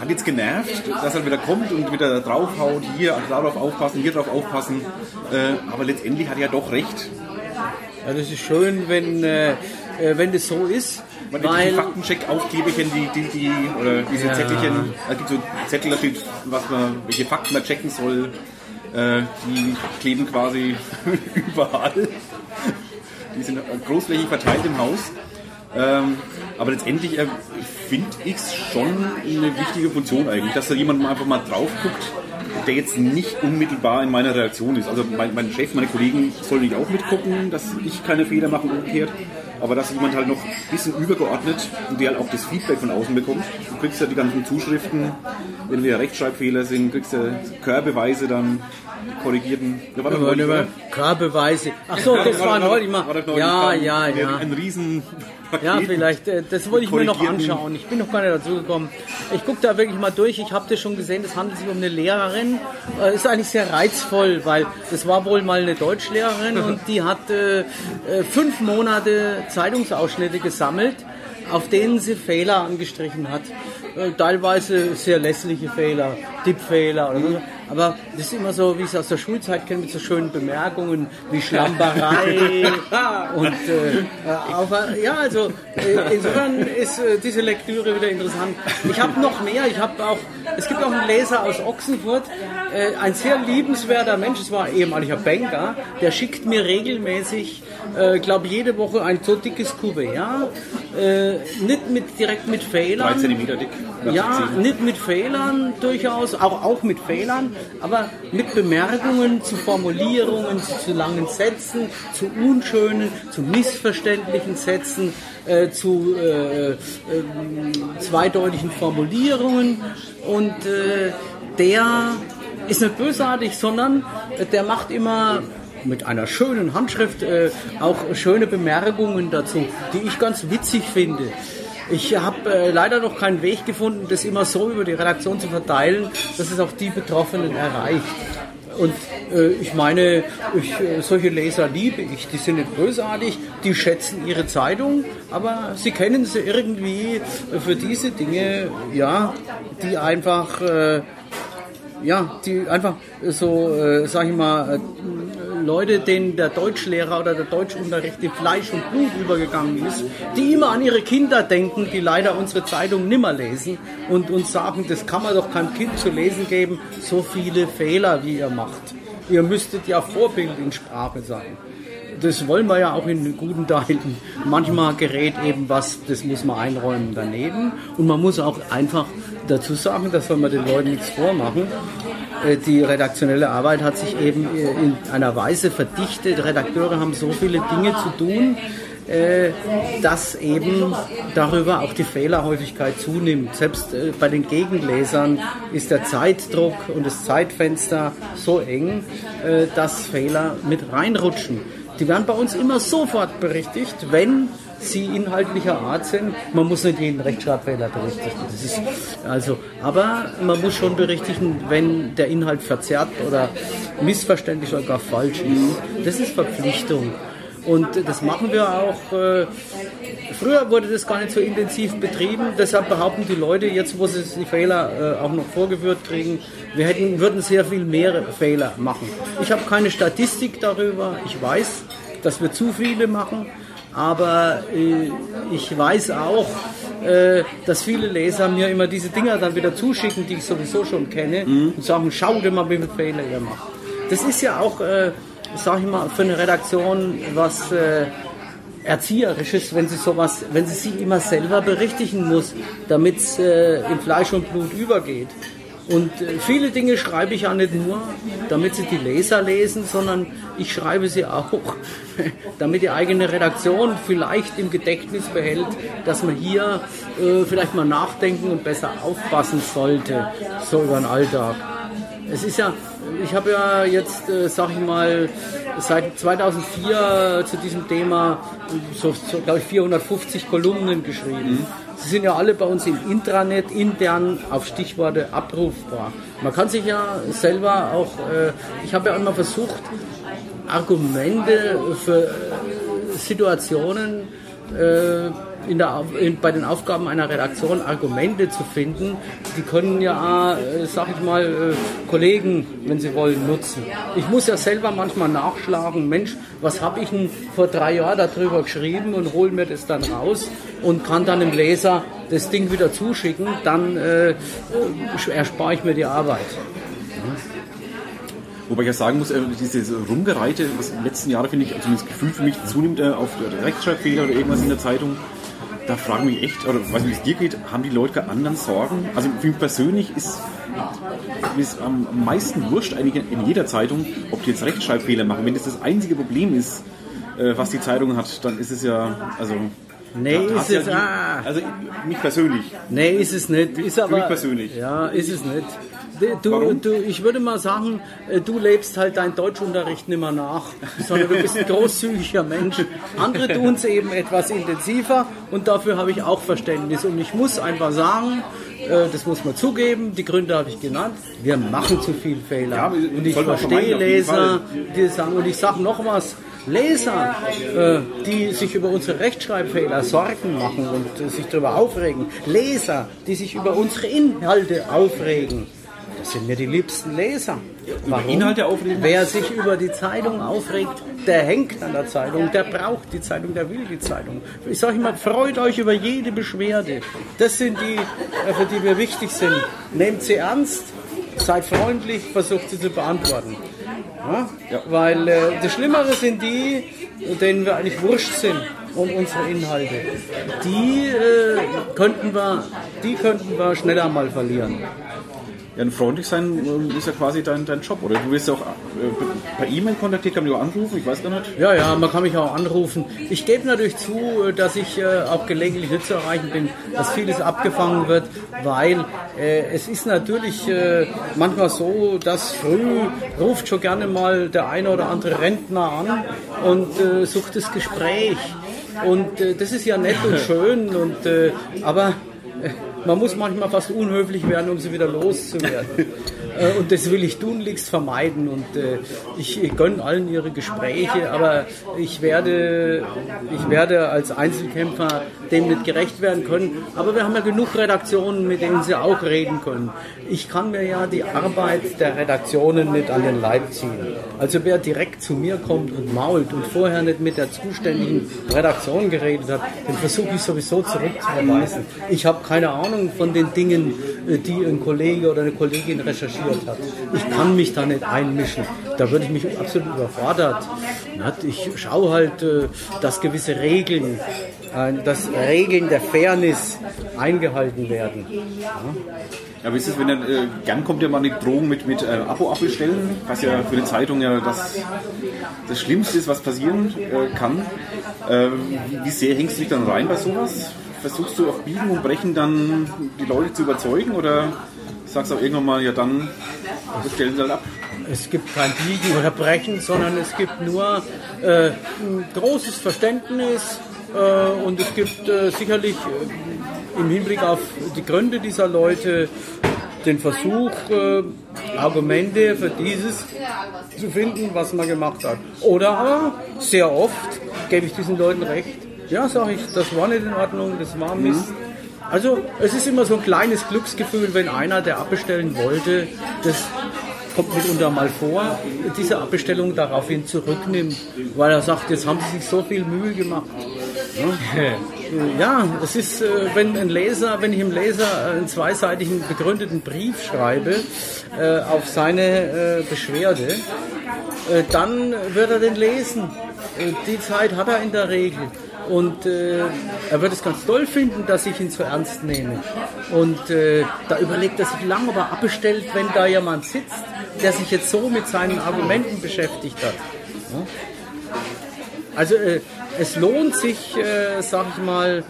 hat jetzt genervt, dass er wieder kommt und wieder draufhaut, hier darauf aufpassen, hier drauf aufpassen. Äh, aber letztendlich hat er ja doch recht. Ja, das ist schön, wenn äh, äh, wenn das so ist. Man weil Faktencheck-Aufkleberchen, die, die, die, oder diese ja. Zettelchen, da gibt so Zettel, da steht, was man, welche Fakten man checken soll. Äh, die kleben quasi überall. Die sind großflächig verteilt im Haus. Ähm, aber letztendlich äh, finde ich es schon eine wichtige Funktion eigentlich, dass da jemand mal einfach mal drauf guckt, der jetzt nicht unmittelbar in meiner Reaktion ist. Also mein, mein Chef, meine Kollegen sollen nicht auch mitgucken, dass ich keine Fehler mache umgekehrt aber dass jemand halt noch ein bisschen übergeordnet und der halt auch das Feedback von außen bekommt. Du kriegst ja die ganzen Zuschriften, wenn wir Rechtschreibfehler sind, kriegst du Körbeweise dann korrigierten. Da war doch ja, Körbeweise. Ach so, das war heute immer. Ja, ja, ja. Ein riesen ja, vielleicht. Äh, das wollte ich mir noch anschauen. Ich bin noch gar nicht dazu gekommen. Ich gucke da wirklich mal durch. Ich habe das schon gesehen. Das handelt sich um eine Lehrerin. Äh, ist eigentlich sehr reizvoll, weil das war wohl mal eine Deutschlehrerin und die hat äh, äh, fünf Monate Zeitungsausschnitte gesammelt, auf denen sie Fehler angestrichen hat. Äh, teilweise sehr lässliche Fehler, Tippfehler oder so. Aber das ist immer so, wie ich es aus der Schulzeit kenne, mit so schönen Bemerkungen wie Schlamperei und äh, auch, ja, also äh, insofern ist äh, diese Lektüre wieder interessant. Ich habe noch mehr, ich habe auch, es gibt auch einen Leser aus Ochsenfurt, äh, ein sehr liebenswerter Mensch, es war ein ehemaliger Banker, der schickt mir regelmäßig, äh, glaube jede Woche ein so dickes Kuvert äh, nicht mit, direkt mit Fehlern. 3 cm dick. Ja, nicht mit Fehlern durchaus, auch, auch mit Fehlern, aber mit Bemerkungen zu Formulierungen, zu, zu langen Sätzen, zu unschönen, zu missverständlichen Sätzen, äh, zu äh, äh, zweideutigen Formulierungen und äh, der ist nicht bösartig, sondern der macht immer mit einer schönen Handschrift äh, auch schöne Bemerkungen dazu, die ich ganz witzig finde. Ich habe äh, leider noch keinen Weg gefunden, das immer so über die Redaktion zu verteilen, dass es auch die Betroffenen erreicht. Und äh, ich meine, ich, äh, solche Leser liebe ich. Die sind nicht bösartig, die schätzen ihre Zeitung, aber sie kennen sie irgendwie für diese Dinge, ja, die einfach, äh, ja, die einfach so, äh, sag ich mal, äh, Leute, denen der Deutschlehrer oder der Deutschunterricht in Fleisch und Blut übergegangen ist, die immer an ihre Kinder denken, die leider unsere Zeitung nimmer lesen und uns sagen, das kann man doch keinem Kind zu lesen geben, so viele Fehler, wie ihr macht. Ihr müsstet ja Vorbild in Sprache sein. Das wollen wir ja auch in guten Teilen. Manchmal gerät eben was, das muss man einräumen daneben. Und man muss auch einfach dazu sagen, das soll man den Leuten nichts vormachen. Äh, Die redaktionelle Arbeit hat sich eben äh, in einer Weise verdichtet. Redakteure haben so viele Dinge zu tun, äh, dass eben darüber auch die Fehlerhäufigkeit zunimmt. Selbst bei den Gegenlesern ist der Zeitdruck und das Zeitfenster so eng, dass Fehler mit reinrutschen. Die werden bei uns immer sofort berichtigt, wenn sie inhaltlicher Art sind. Man muss nicht jeden Rechtschreibfehler berichtigen. Ist also, aber man muss schon berichtigen, wenn der Inhalt verzerrt oder missverständlich oder gar falsch ist. Das ist Verpflichtung. Und das machen wir auch. Äh, früher wurde das gar nicht so intensiv betrieben, deshalb behaupten die Leute, jetzt wo sie die Fehler äh, auch noch vorgeführt kriegen, wir hätten, würden sehr viel mehr Fehler machen. Ich habe keine Statistik darüber, ich weiß, dass wir zu viele machen, aber äh, ich weiß auch, äh, dass viele Leser mir immer diese Dinger dann wieder zuschicken, die ich sowieso schon kenne, und sagen, schau dir mal, wie viele Fehler ihr macht. Das ist ja auch, äh, sag ich mal, für eine Redaktion was äh, Erzieherisches, wenn sie sowas, wenn sie sich immer selber berichtigen muss, damit es äh, in Fleisch und Blut übergeht. Und äh, viele Dinge schreibe ich ja nicht nur, damit sie die Leser lesen, sondern ich schreibe sie auch, damit die eigene Redaktion vielleicht im Gedächtnis behält, dass man hier äh, vielleicht mal nachdenken und besser aufpassen sollte, so über den Alltag. Es ist ja, ich habe ja jetzt, äh, sag ich mal, seit 2004 zu diesem Thema so, so glaube ich, 450 Kolumnen geschrieben. Sie sind ja alle bei uns im Intranet intern auf Stichworte abrufbar. Man kann sich ja selber auch, äh, ich habe ja immer versucht, Argumente für äh, Situationen äh, in der, in, bei den Aufgaben einer Redaktion Argumente zu finden, die können ja, äh, sag ich mal, äh, Kollegen, wenn sie wollen, nutzen. Ich muss ja selber manchmal nachschlagen, Mensch, was habe ich denn vor drei Jahren darüber geschrieben und hole mir das dann raus und kann dann dem Leser das Ding wieder zuschicken, dann äh, erspare ich mir die Arbeit. Wobei ich ja sagen muss, äh, dieses Rumgereite, was in den letzten Jahren, finde ich, also das Gefühl für mich zunimmt äh, auf Rechtschreibfehler oder irgendwas in der Zeitung, da fragen mich echt, oder weiß nicht, wie es dir geht, haben die Leute keine anderen Sorgen? Also für mich persönlich ist mir ist am meisten wurscht eigentlich in jeder Zeitung, ob die jetzt Rechtschreibfehler machen. Wenn das das einzige Problem ist, äh, was die Zeitung hat, dann ist es ja, also... Nee, da- da ist es, die, ah. Also mich persönlich. Nee, ist es nicht. Ist aber, mich persönlich. Ja, ist es nicht. Du, du, ich würde mal sagen, äh, du lebst halt deinen Deutschunterricht nicht mehr nach, sondern du bist ein großzügiger Mensch. Andere tun es eben etwas intensiver und dafür habe ich auch Verständnis. Und ich muss einfach sagen, äh, das muss man zugeben, die Gründe habe ich genannt, wir machen zu viel Fehler. Ja, und ich verstehe Leser, die sagen, und ich sage noch was, Leser, äh, die sich über unsere Rechtschreibfehler Sorgen machen und äh, sich darüber aufregen. Leser, die sich über unsere Inhalte aufregen. Das sind mir die liebsten Leser. Warum? Inhalte aufregen? Wer sich über die Zeitung aufregt, der hängt an der Zeitung, der braucht die Zeitung, der will die Zeitung. Ich sage immer, freut euch über jede Beschwerde. Das sind die, für die wir wichtig sind. Nehmt sie ernst, seid freundlich, versucht sie zu beantworten. Ja? Weil äh, das Schlimmere sind die, denen wir eigentlich wurscht sind um unsere Inhalte. Die, äh, könnten wir, die könnten wir schneller mal verlieren. Ja, und freundlich sein äh, ist ja quasi dein, dein Job, oder? Du wirst ja auch äh, per E-Mail kontaktiert, kann man auch anrufen, ich weiß gar nicht. Ja, ja, man kann mich auch anrufen. Ich gebe natürlich zu, äh, dass ich äh, auch gelegentlich nicht zu erreichen bin, dass vieles abgefangen wird, weil äh, es ist natürlich äh, manchmal so, dass früh ruft schon gerne mal der eine oder andere Rentner an und äh, sucht das Gespräch. Und das ist ja nett und schön, und, aber man muss manchmal fast unhöflich werden, um sie wieder loszuwerden. Äh, und das will ich tunlichst vermeiden. Und äh, ich gönne allen ihre Gespräche, aber ich werde, ich werde als Einzelkämpfer dem nicht gerecht werden können. Aber wir haben ja genug Redaktionen, mit denen sie auch reden können. Ich kann mir ja die Arbeit der Redaktionen nicht an den Leib ziehen. Also wer direkt zu mir kommt und mault und vorher nicht mit der zuständigen Redaktion geredet hat, den versuche ich sowieso zurückzuverweisen. Ich habe keine Ahnung von den Dingen, äh, die ein Kollege oder eine Kollegin recherchiert hat. Ich kann mich da nicht einmischen. Da würde ich mich absolut überfordert. Ich schaue halt, äh, dass gewisse Regeln, äh, dass Regeln der Fairness eingehalten werden. Ja, wie ist es, wenn er, äh, gern kommt ja mal eine Drohung mit, mit äh, Abo abbestellen, was ja für eine Zeitung ja das, das Schlimmste ist, was passieren äh, kann. Äh, wie sehr hängst du dich dann rein bei sowas? Versuchst du auf Biegen und Brechen dann die Leute zu überzeugen oder sagst auch irgendwann mal, ja dann bestellen sie halt ab? Es gibt kein Biegen oder Brechen, sondern es gibt nur äh, ein großes Verständnis äh, und es gibt äh, sicherlich äh, im Hinblick auf die Gründe dieser Leute den Versuch, äh, Argumente für dieses zu finden, was man gemacht hat. Oder aber sehr oft gebe ich diesen Leuten recht. Ja, sage ich, das war nicht in Ordnung, das war Mist. Also es ist immer so ein kleines Glücksgefühl, wenn einer, der abbestellen wollte, das kommt mitunter mal vor, diese Abbestellung daraufhin zurücknimmt, weil er sagt, jetzt haben sie sich so viel Mühe gemacht. Ja, es ist, äh, wenn ein Leser, wenn ich dem Leser einen zweiseitigen begründeten Brief schreibe äh, auf seine äh, Beschwerde, dann wird er den lesen. Die Zeit hat er in der Regel. Und äh, er wird es ganz toll finden, dass ich ihn so ernst nehme. Und äh, da überlegt er sich lange, ob abbestellt, wenn da jemand sitzt, der sich jetzt so mit seinen Argumenten beschäftigt hat. Ja? Also äh, es lohnt sich, äh, sag ich mal,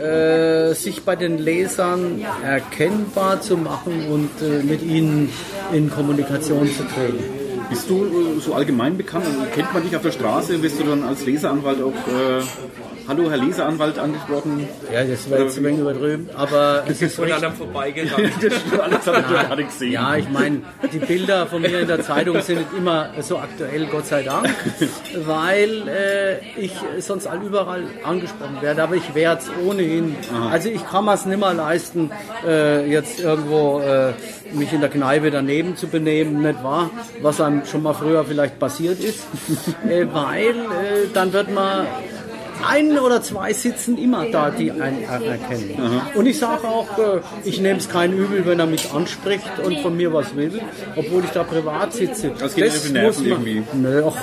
äh, sich bei den Lesern erkennbar zu machen und äh, mit ihnen in Kommunikation zu treten. Bist du äh, so allgemein bekannt? Also kennt man dich auf der Straße? Bist du dann als Leseranwalt auch äh, Hallo, Herr Leseranwalt angesprochen. Ja, das war jetzt ein wenig überdrüben, aber es ist von einem vorbeigegangen. das hat gerade gesehen. Ja, ich meine, die Bilder von mir in der Zeitung sind nicht immer so aktuell, Gott sei Dank, weil äh, ich sonst überall angesprochen werde, aber ich werde es ohnehin. Aha. Also ich kann mir es nicht mehr leisten, äh, jetzt irgendwo äh, mich in der Kneipe daneben zu benehmen, nicht wahr? Was einem schon mal früher vielleicht passiert ist, äh, weil äh, dann wird man ein oder zwei sitzen immer da, die einen erkennen. Aha. Und ich sage auch, äh, ich nehme es kein Übel, wenn er mich anspricht und von mir was will, obwohl ich da privat sitze. Das, geht das muss man, irgendwie. Ne, ach,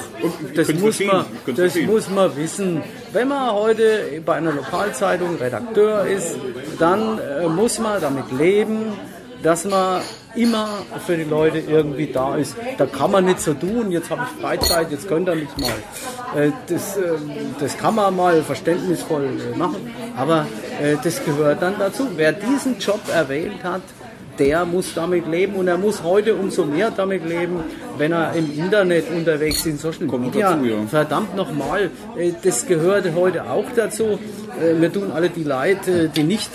das, muss man, das muss man wissen. Wenn man heute bei einer Lokalzeitung Redakteur ist, dann äh, muss man damit leben, dass man immer für die Leute irgendwie da ist. Da kann man nicht so tun, jetzt habe ich Freizeit, jetzt könnt ihr mich mal. Äh, das, ähm, das kann man mal verständnisvoll äh, machen, aber äh, das gehört dann dazu. Wer diesen Job erwählt hat, der muss damit leben und er muss heute umso mehr damit leben, wenn er im Internet unterwegs ist, in Social Media. Dazu, ja. Verdammt nochmal, das gehört heute auch dazu. Wir tun alle die Leid, die nicht,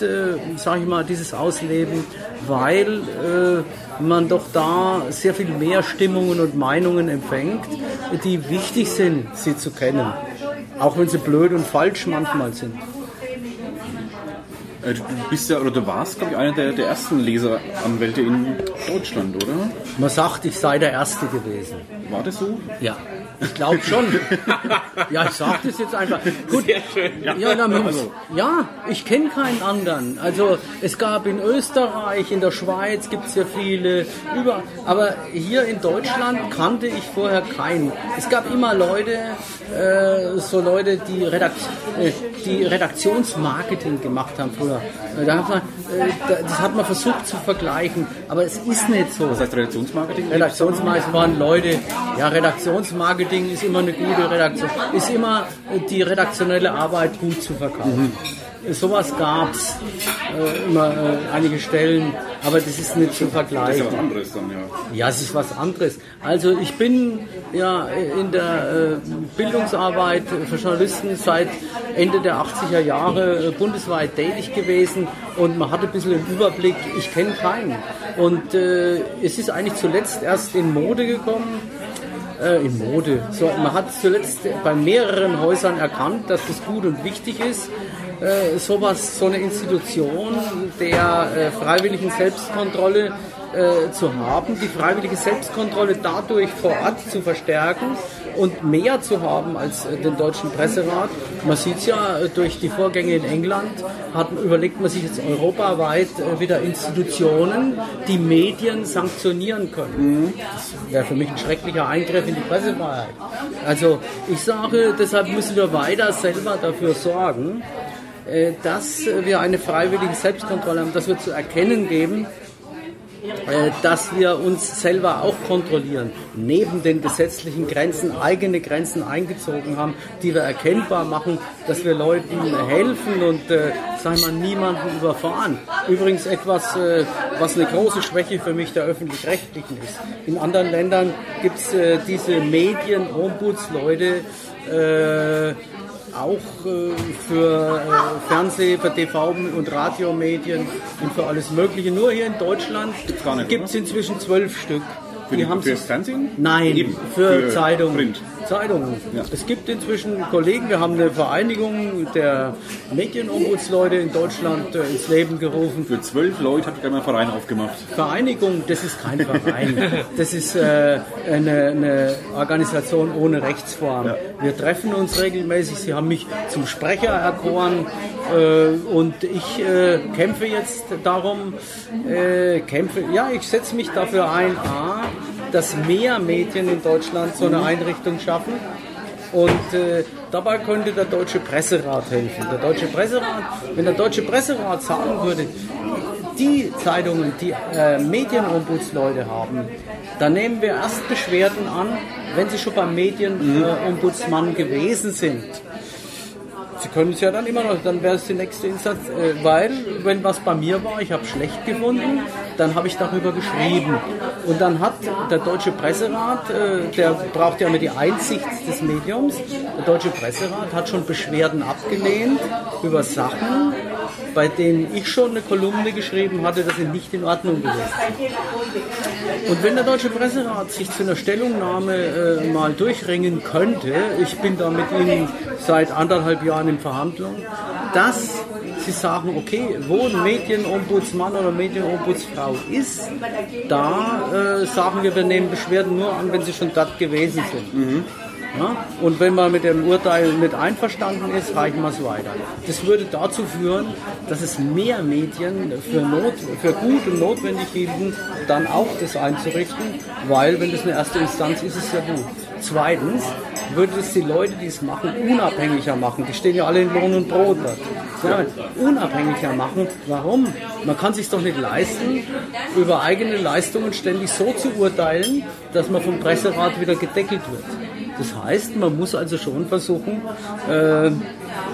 sag ich mal, dieses ausleben, weil man doch da sehr viel mehr Stimmungen und Meinungen empfängt, die wichtig sind, sie zu kennen. Auch wenn sie blöd und falsch manchmal sind. Äh, du bist ja, oder du warst, glaube ich, einer der, der ersten Leseranwälte in Deutschland, oder? Man sagt, ich sei der Erste gewesen. War das so? Ja. Ich glaube schon. ja, ich sage das jetzt einfach. Gut. Sehr schön. Ja, ja, man muss, ja ich kenne keinen anderen. Also es gab in Österreich, in der Schweiz gibt es ja viele, über, aber hier in Deutschland kannte ich vorher keinen. Es gab immer Leute, äh, so Leute, die, Redakt äh, die Redaktionsmarketing gemacht haben früher. Äh, da hat man, äh, das hat man versucht zu vergleichen, aber es ist nicht so. Was heißt Redaktionsmarketing? Redaktionsmarketing waren Leute, ja, Redaktionsmarketing ist immer eine gute Redaktion, ist immer die redaktionelle Arbeit gut zu verkaufen. Sowas gab es äh, immer äh, einige Stellen, aber das ist nicht zu Das ist vergleichen. ja was anderes dann, ja. Ja, es ist was anderes. Also ich bin ja in der äh, Bildungsarbeit für Journalisten seit Ende der 80er Jahre äh, bundesweit tätig gewesen und man hat ein bisschen einen Überblick. Ich kenne keinen. Und äh, es ist eigentlich zuletzt erst in Mode gekommen. Äh, in Mode. So, man hat zuletzt bei mehreren Häusern erkannt, dass das gut und wichtig ist, äh, sowas, so eine Institution der äh, freiwilligen Selbstkontrolle äh, zu haben, die freiwillige Selbstkontrolle dadurch vor Ort zu verstärken und mehr zu haben als äh, den deutschen Presserat. Man sieht es ja äh, durch die Vorgänge in England, hat, überlegt man sich jetzt europaweit äh, wieder Institutionen, die Medien sanktionieren können. Das wäre für mich ein schrecklicher Eingriff in die Pressefreiheit. Also ich sage, deshalb müssen wir weiter selber dafür sorgen, dass wir eine freiwillige Selbstkontrolle haben, dass wir zu erkennen geben, äh, dass wir uns selber auch kontrollieren, neben den gesetzlichen Grenzen eigene Grenzen eingezogen haben, die wir erkennbar machen, dass wir Leuten helfen und äh, sagen wir, niemanden überfahren. Übrigens etwas, äh, was eine große Schwäche für mich der öffentlich-rechtlichen ist. In anderen Ländern gibt es äh, diese Medien-Ombudsleute, äh, auch äh, für äh, Fernseh, für TV und Radiomedien und für alles Mögliche. Nur hier in Deutschland gibt es inzwischen zwölf Stück. Für, die, fürs Fernsehen? Nein, Eben, für, für Zeitungen. Zeitungen. Ja. Es gibt inzwischen Kollegen, wir haben eine Vereinigung der Medienombudsleute in Deutschland äh, ins Leben gerufen. Für zwölf Leute hat gerade mal einen Verein aufgemacht. Vereinigung, das ist kein Verein. Das ist äh, eine, eine Organisation ohne Rechtsform. Ja. Wir treffen uns regelmäßig. Sie haben mich zum Sprecher erkoren äh, und ich äh, kämpfe jetzt darum, äh, kämpfe, ja, ich setze mich dafür ein, A, dass mehr Medien in Deutschland so eine Einrichtung schaffen. Und äh, dabei könnte der Deutsche Presserat helfen. Der Deutsche Presserat, wenn der Deutsche Presserat sagen würde, die Zeitungen, die äh, Medienombudsleute haben, da nehmen wir erst Beschwerden an, wenn sie schon beim Medienombudsmann gewesen sind. Sie können es ja dann immer noch, dann wäre es die nächste Instanz, äh, weil wenn was bei mir war, ich habe schlecht gefunden, dann habe ich darüber geschrieben. Und dann hat der Deutsche Presserat, äh, der braucht ja immer die Einsicht des Mediums, der Deutsche Presserat hat schon Beschwerden abgelehnt über Sachen, bei denen ich schon eine Kolumne geschrieben hatte, dass sie nicht in Ordnung gewesen sind. Und wenn der Deutsche Presserat sich zu einer Stellungnahme äh, mal durchringen könnte, ich bin da mit Ihnen seit anderthalb Jahren in Verhandlungen, dass Sie sagen, okay, wo ein Medienombudsmann oder Medienombudsfrau ist, da äh, sagen wir, wir nehmen Beschwerden nur an, wenn sie schon dort gewesen sind. Ja? Und wenn man mit dem Urteil nicht einverstanden ist, reichen wir es weiter. Das würde dazu führen, dass es mehr Medien für, Not, für gut und notwendig hielten, dann auch das einzurichten, weil wenn das eine erste Instanz ist, ist es ja gut. Zweitens würde es die Leute, die es machen, unabhängiger machen. Die stehen ja alle in Lohn und Brot dort. Ja, unabhängiger machen. Warum? Man kann sich doch nicht leisten, über eigene Leistungen ständig so zu urteilen, dass man vom Presserat wieder gedeckelt wird. Das heißt, man muss also schon versuchen äh,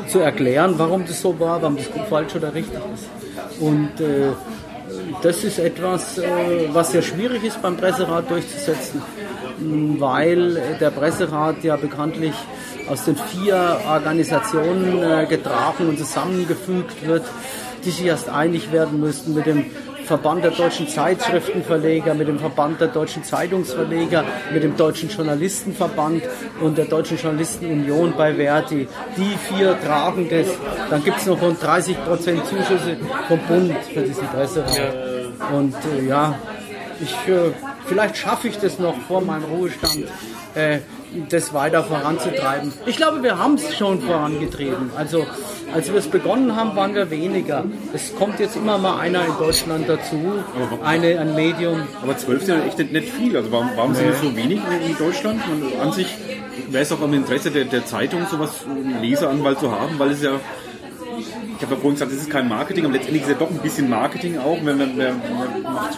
zu erklären, warum das so war, warum das falsch oder richtig ist. Und äh, das ist etwas, äh, was sehr schwierig ist beim Presserat durchzusetzen, weil der Presserat ja bekanntlich aus den vier Organisationen äh, getragen und zusammengefügt wird, die sich erst einig werden müssten mit dem Verband der deutschen Zeitschriftenverleger, mit dem Verband der deutschen Zeitungsverleger, mit dem deutschen Journalistenverband und der deutschen Journalistenunion bei Verdi. Die vier tragen das. Dann gibt es noch rund 30 Prozent Zuschüsse vom Bund für diesen Presserat. Und äh, ja, ich äh, vielleicht schaffe ich das noch vor meinem Ruhestand. Äh, das weiter voranzutreiben. Ich glaube, wir haben es schon vorangetrieben. Also als wir es begonnen haben, waren wir weniger. Es kommt jetzt immer mal einer in Deutschland dazu, eine, ein Medium. Aber zwölf sind ja echt nicht, nicht viel. Also warum, warum sind es so wenig in Deutschland? Man, an sich wäre es auch im Interesse der, der Zeitung, sowas einen Leseranwalt zu haben, weil es ja ich habe ja vorhin gesagt, es ist kein Marketing, aber letztendlich ist es ja doch ein bisschen Marketing auch. Man, man, man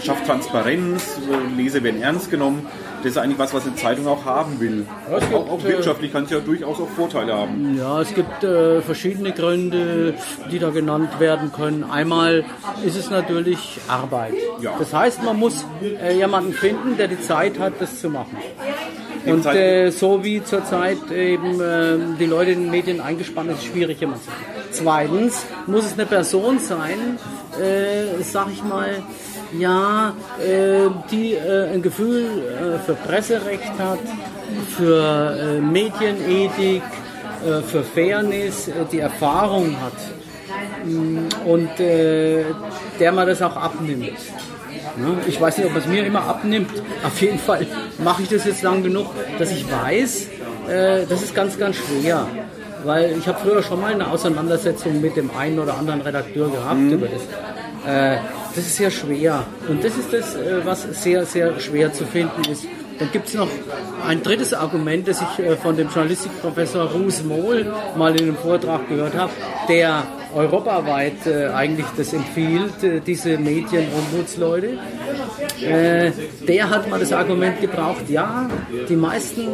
schafft Transparenz, Leser werden ernst genommen. Das ist eigentlich was, was eine Zeitung auch haben will. Ja, gibt, auch, auch, wirtschaftlich kann es ja durchaus auch Vorteile haben. Ja, es gibt äh, verschiedene Gründe, die da genannt werden können. Einmal ist es natürlich Arbeit. Ja. Das heißt, man muss äh, jemanden finden, der die Zeit hat, das zu machen. Und äh, so wie zurzeit eben äh, die Leute in den Medien eingespannt ist schwierig immer zu Zweitens muss es eine Person sein, äh, sag ich mal, ja, äh, die äh, ein Gefühl äh, für Presserecht hat, für äh, Medienethik, äh, für Fairness, äh, die Erfahrung hat mm, und der man das auch abnimmt. Ich weiß nicht, ob es mir immer abnimmt. Auf jeden Fall mache ich das jetzt lang genug, dass ich weiß, das ist ganz, ganz schwer. Weil ich habe früher schon mal eine Auseinandersetzung mit dem einen oder anderen Redakteur gehabt mhm. über das. Äh, das ist sehr schwer. Und das ist das, äh, was sehr, sehr schwer zu finden ist. Dann gibt es noch ein drittes Argument, das ich äh, von dem Journalistikprofessor Ruß Mohl mal in einem Vortrag gehört habe, der europaweit äh, eigentlich das empfiehlt, äh, diese Medienombudsleute. Äh, der hat mal das Argument gebraucht, ja, die meisten,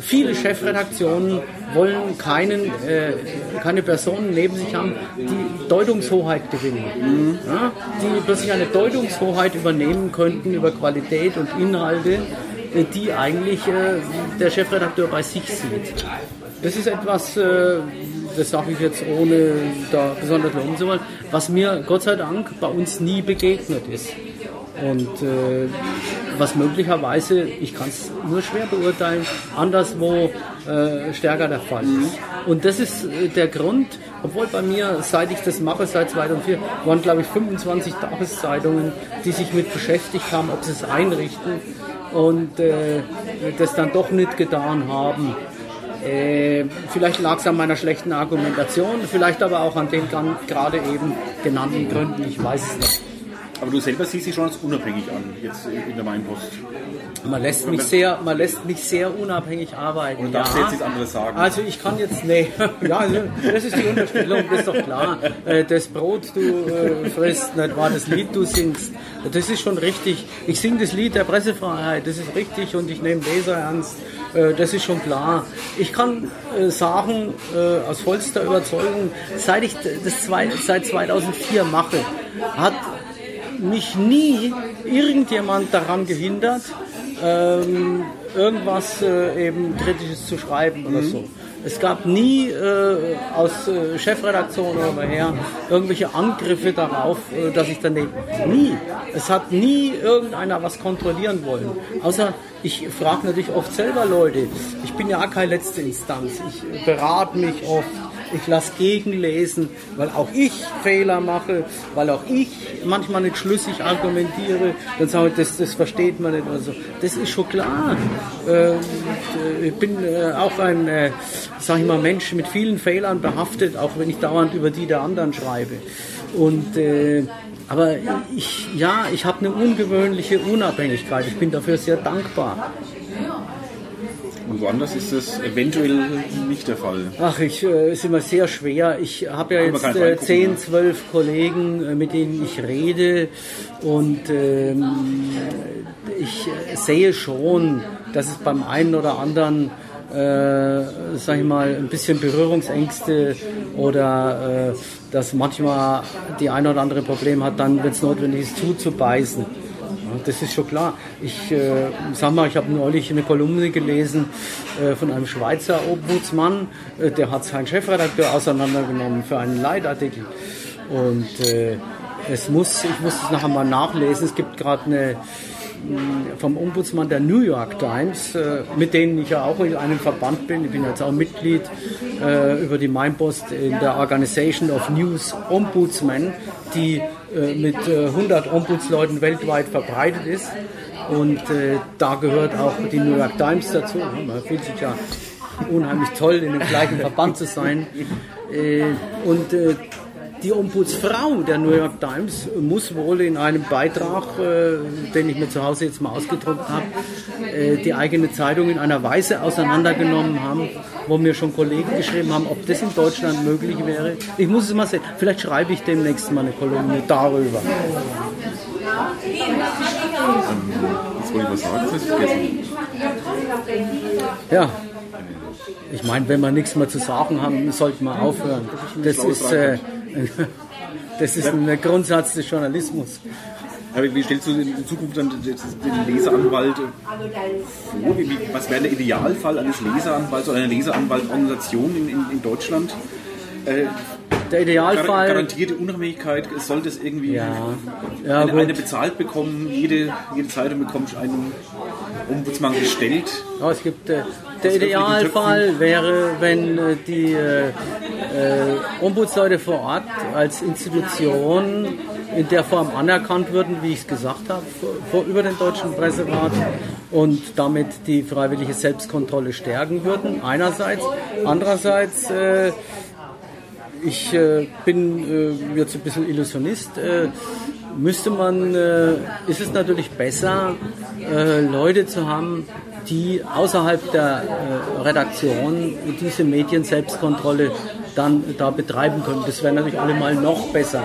viele Chefredaktionen wollen keinen, äh, keine Personen neben sich haben, die Deutungshoheit gewinnen. Mhm. Ja, die plötzlich eine Deutungshoheit übernehmen könnten über Qualität und Inhalte, äh, die eigentlich äh, der Chefredakteur bei sich sieht. Das ist etwas, das sage ich jetzt ohne da besonders loben zu wollen, was mir Gott sei Dank bei uns nie begegnet ist. Und äh, was möglicherweise, ich kann es nur schwer beurteilen, anderswo äh, stärker der Fall ist. Und das ist äh, der Grund, obwohl bei mir, seit ich das mache, seit 2004, waren glaube ich 25 Tageszeitungen, die sich mit beschäftigt haben, ob sie es einrichten und äh, das dann doch nicht getan haben. Äh, vielleicht lag es an meiner schlechten Argumentation, vielleicht aber auch an den gerade eben genannten Gründen, ich weiß es nicht. Aber du selber siehst dich schon als unabhängig an, jetzt in der Mainpost. Man lässt mich sehr, man lässt mich sehr unabhängig arbeiten. Und darfst ja. jetzt nichts anderes sagen? Also ich kann jetzt, nee, ja, also, das ist die Unterstellung, das ist doch klar. Äh, das Brot du äh, frisst, nicht wahr, das Lied du singst, das ist schon richtig. Ich singe das Lied der Pressefreiheit, das ist richtig und ich nehme Leser ernst, äh, das ist schon klar. Ich kann sagen, aus vollster Überzeugung, seit ich das zwei, seit 2004 mache, hat mich nie irgendjemand daran gehindert, ähm, irgendwas äh, eben Kritisches zu schreiben oder mhm. so. Es gab nie äh, aus äh, Chefredaktion oder her irgendwelche Angriffe darauf, äh, dass ich daneben. Nie. Es hat nie irgendeiner was kontrollieren wollen. Außer ich frage natürlich oft selber Leute. Ich bin ja keine letzte Instanz. Ich berate mich oft ich lasse gegenlesen, weil auch ich Fehler mache, weil auch ich manchmal nicht schlüssig argumentiere, dann sage ich, das, das versteht man nicht oder so. Das ist schon klar. Äh, ich bin äh, auch ein, äh, sag ich mal, Mensch mit vielen Fehlern behaftet, auch wenn ich dauernd über die der anderen schreibe. Und äh, aber ich, ja, ich habe eine ungewöhnliche Unabhängigkeit. Ich bin dafür sehr dankbar. Und woanders ist das eventuell nicht der Fall. Ach, ich äh, ist immer sehr schwer. Ich habe ja jetzt äh, 10, 12 Kollegen, äh, mit denen ich rede und ähm, ich äh, sehe schon, dass es beim einen oder anderen äh, sag ich mal, ein bisschen Berührungsängste oder äh, dass manchmal die eine oder andere Problem hat, dann, wenn es notwendig ist, zuzubeißen das ist schon klar. Ich äh, sag mal, ich habe neulich eine Kolumne gelesen äh, von einem Schweizer Ombudsmann, äh, der hat seinen Chefredakteur auseinandergenommen für einen Leitartikel. Und äh, es muss, ich muss es nachher mal nachlesen, es gibt gerade eine vom Ombudsmann der New York Times, äh, mit denen ich ja auch in einem Verband bin. Ich bin jetzt auch Mitglied äh, über die Mainpost in der Organization of News Ombudsmen, die äh, mit 100 Ombudsleuten weltweit verbreitet ist. Und da gehört auch die New York Times dazu. Man fühlt sich ja unheimlich toll, in dem gleichen Verband zu sein. Und die Ombudsfrau der New York Times muss wohl in einem Beitrag, äh, den ich mir zu Hause jetzt mal ausgedruckt habe, äh, die eigene Zeitung in einer Weise auseinandergenommen haben, wo mir schon Kollegen geschrieben haben, ob das in Deutschland möglich wäre. Ich muss es mal sehen. Vielleicht schreibe ich demnächst mal eine Kolumne darüber. Ich. Ja. Ich meine, wenn wir nichts mehr zu sagen haben, sollten wir aufhören. Das ist, äh, das ist ein Grundsatz des Journalismus. Aber wie stellst du in Zukunft dann den Leseranwalt vor? Was wäre der Idealfall eines Leseranwalts oder einer Leseranwaltorganisation in, in, in Deutschland? Äh, Der Idealfall. Garantierte Unabhängigkeit, sollte es irgendwie Ja, ja eine, eine bezahlt bekommen, jede, jede Zeitung bekommt einen Ombudsmann gestellt. Ja, es gibt, äh, der Idealfall wäre, wenn äh, die äh, äh, Ombudsleute vor Ort als Institution in der Form anerkannt würden, wie ich es gesagt habe, vor, über den Deutschen Presserat und damit die freiwillige Selbstkontrolle stärken würden, einerseits. Andererseits, äh, ich äh, bin äh, jetzt ein bisschen Illusionist, äh, müsste man, äh, ist es natürlich besser, äh, Leute zu haben, die außerhalb der äh, Redaktion diese Medienselbstkontrolle dann da betreiben können. Das wäre natürlich allemal noch besser.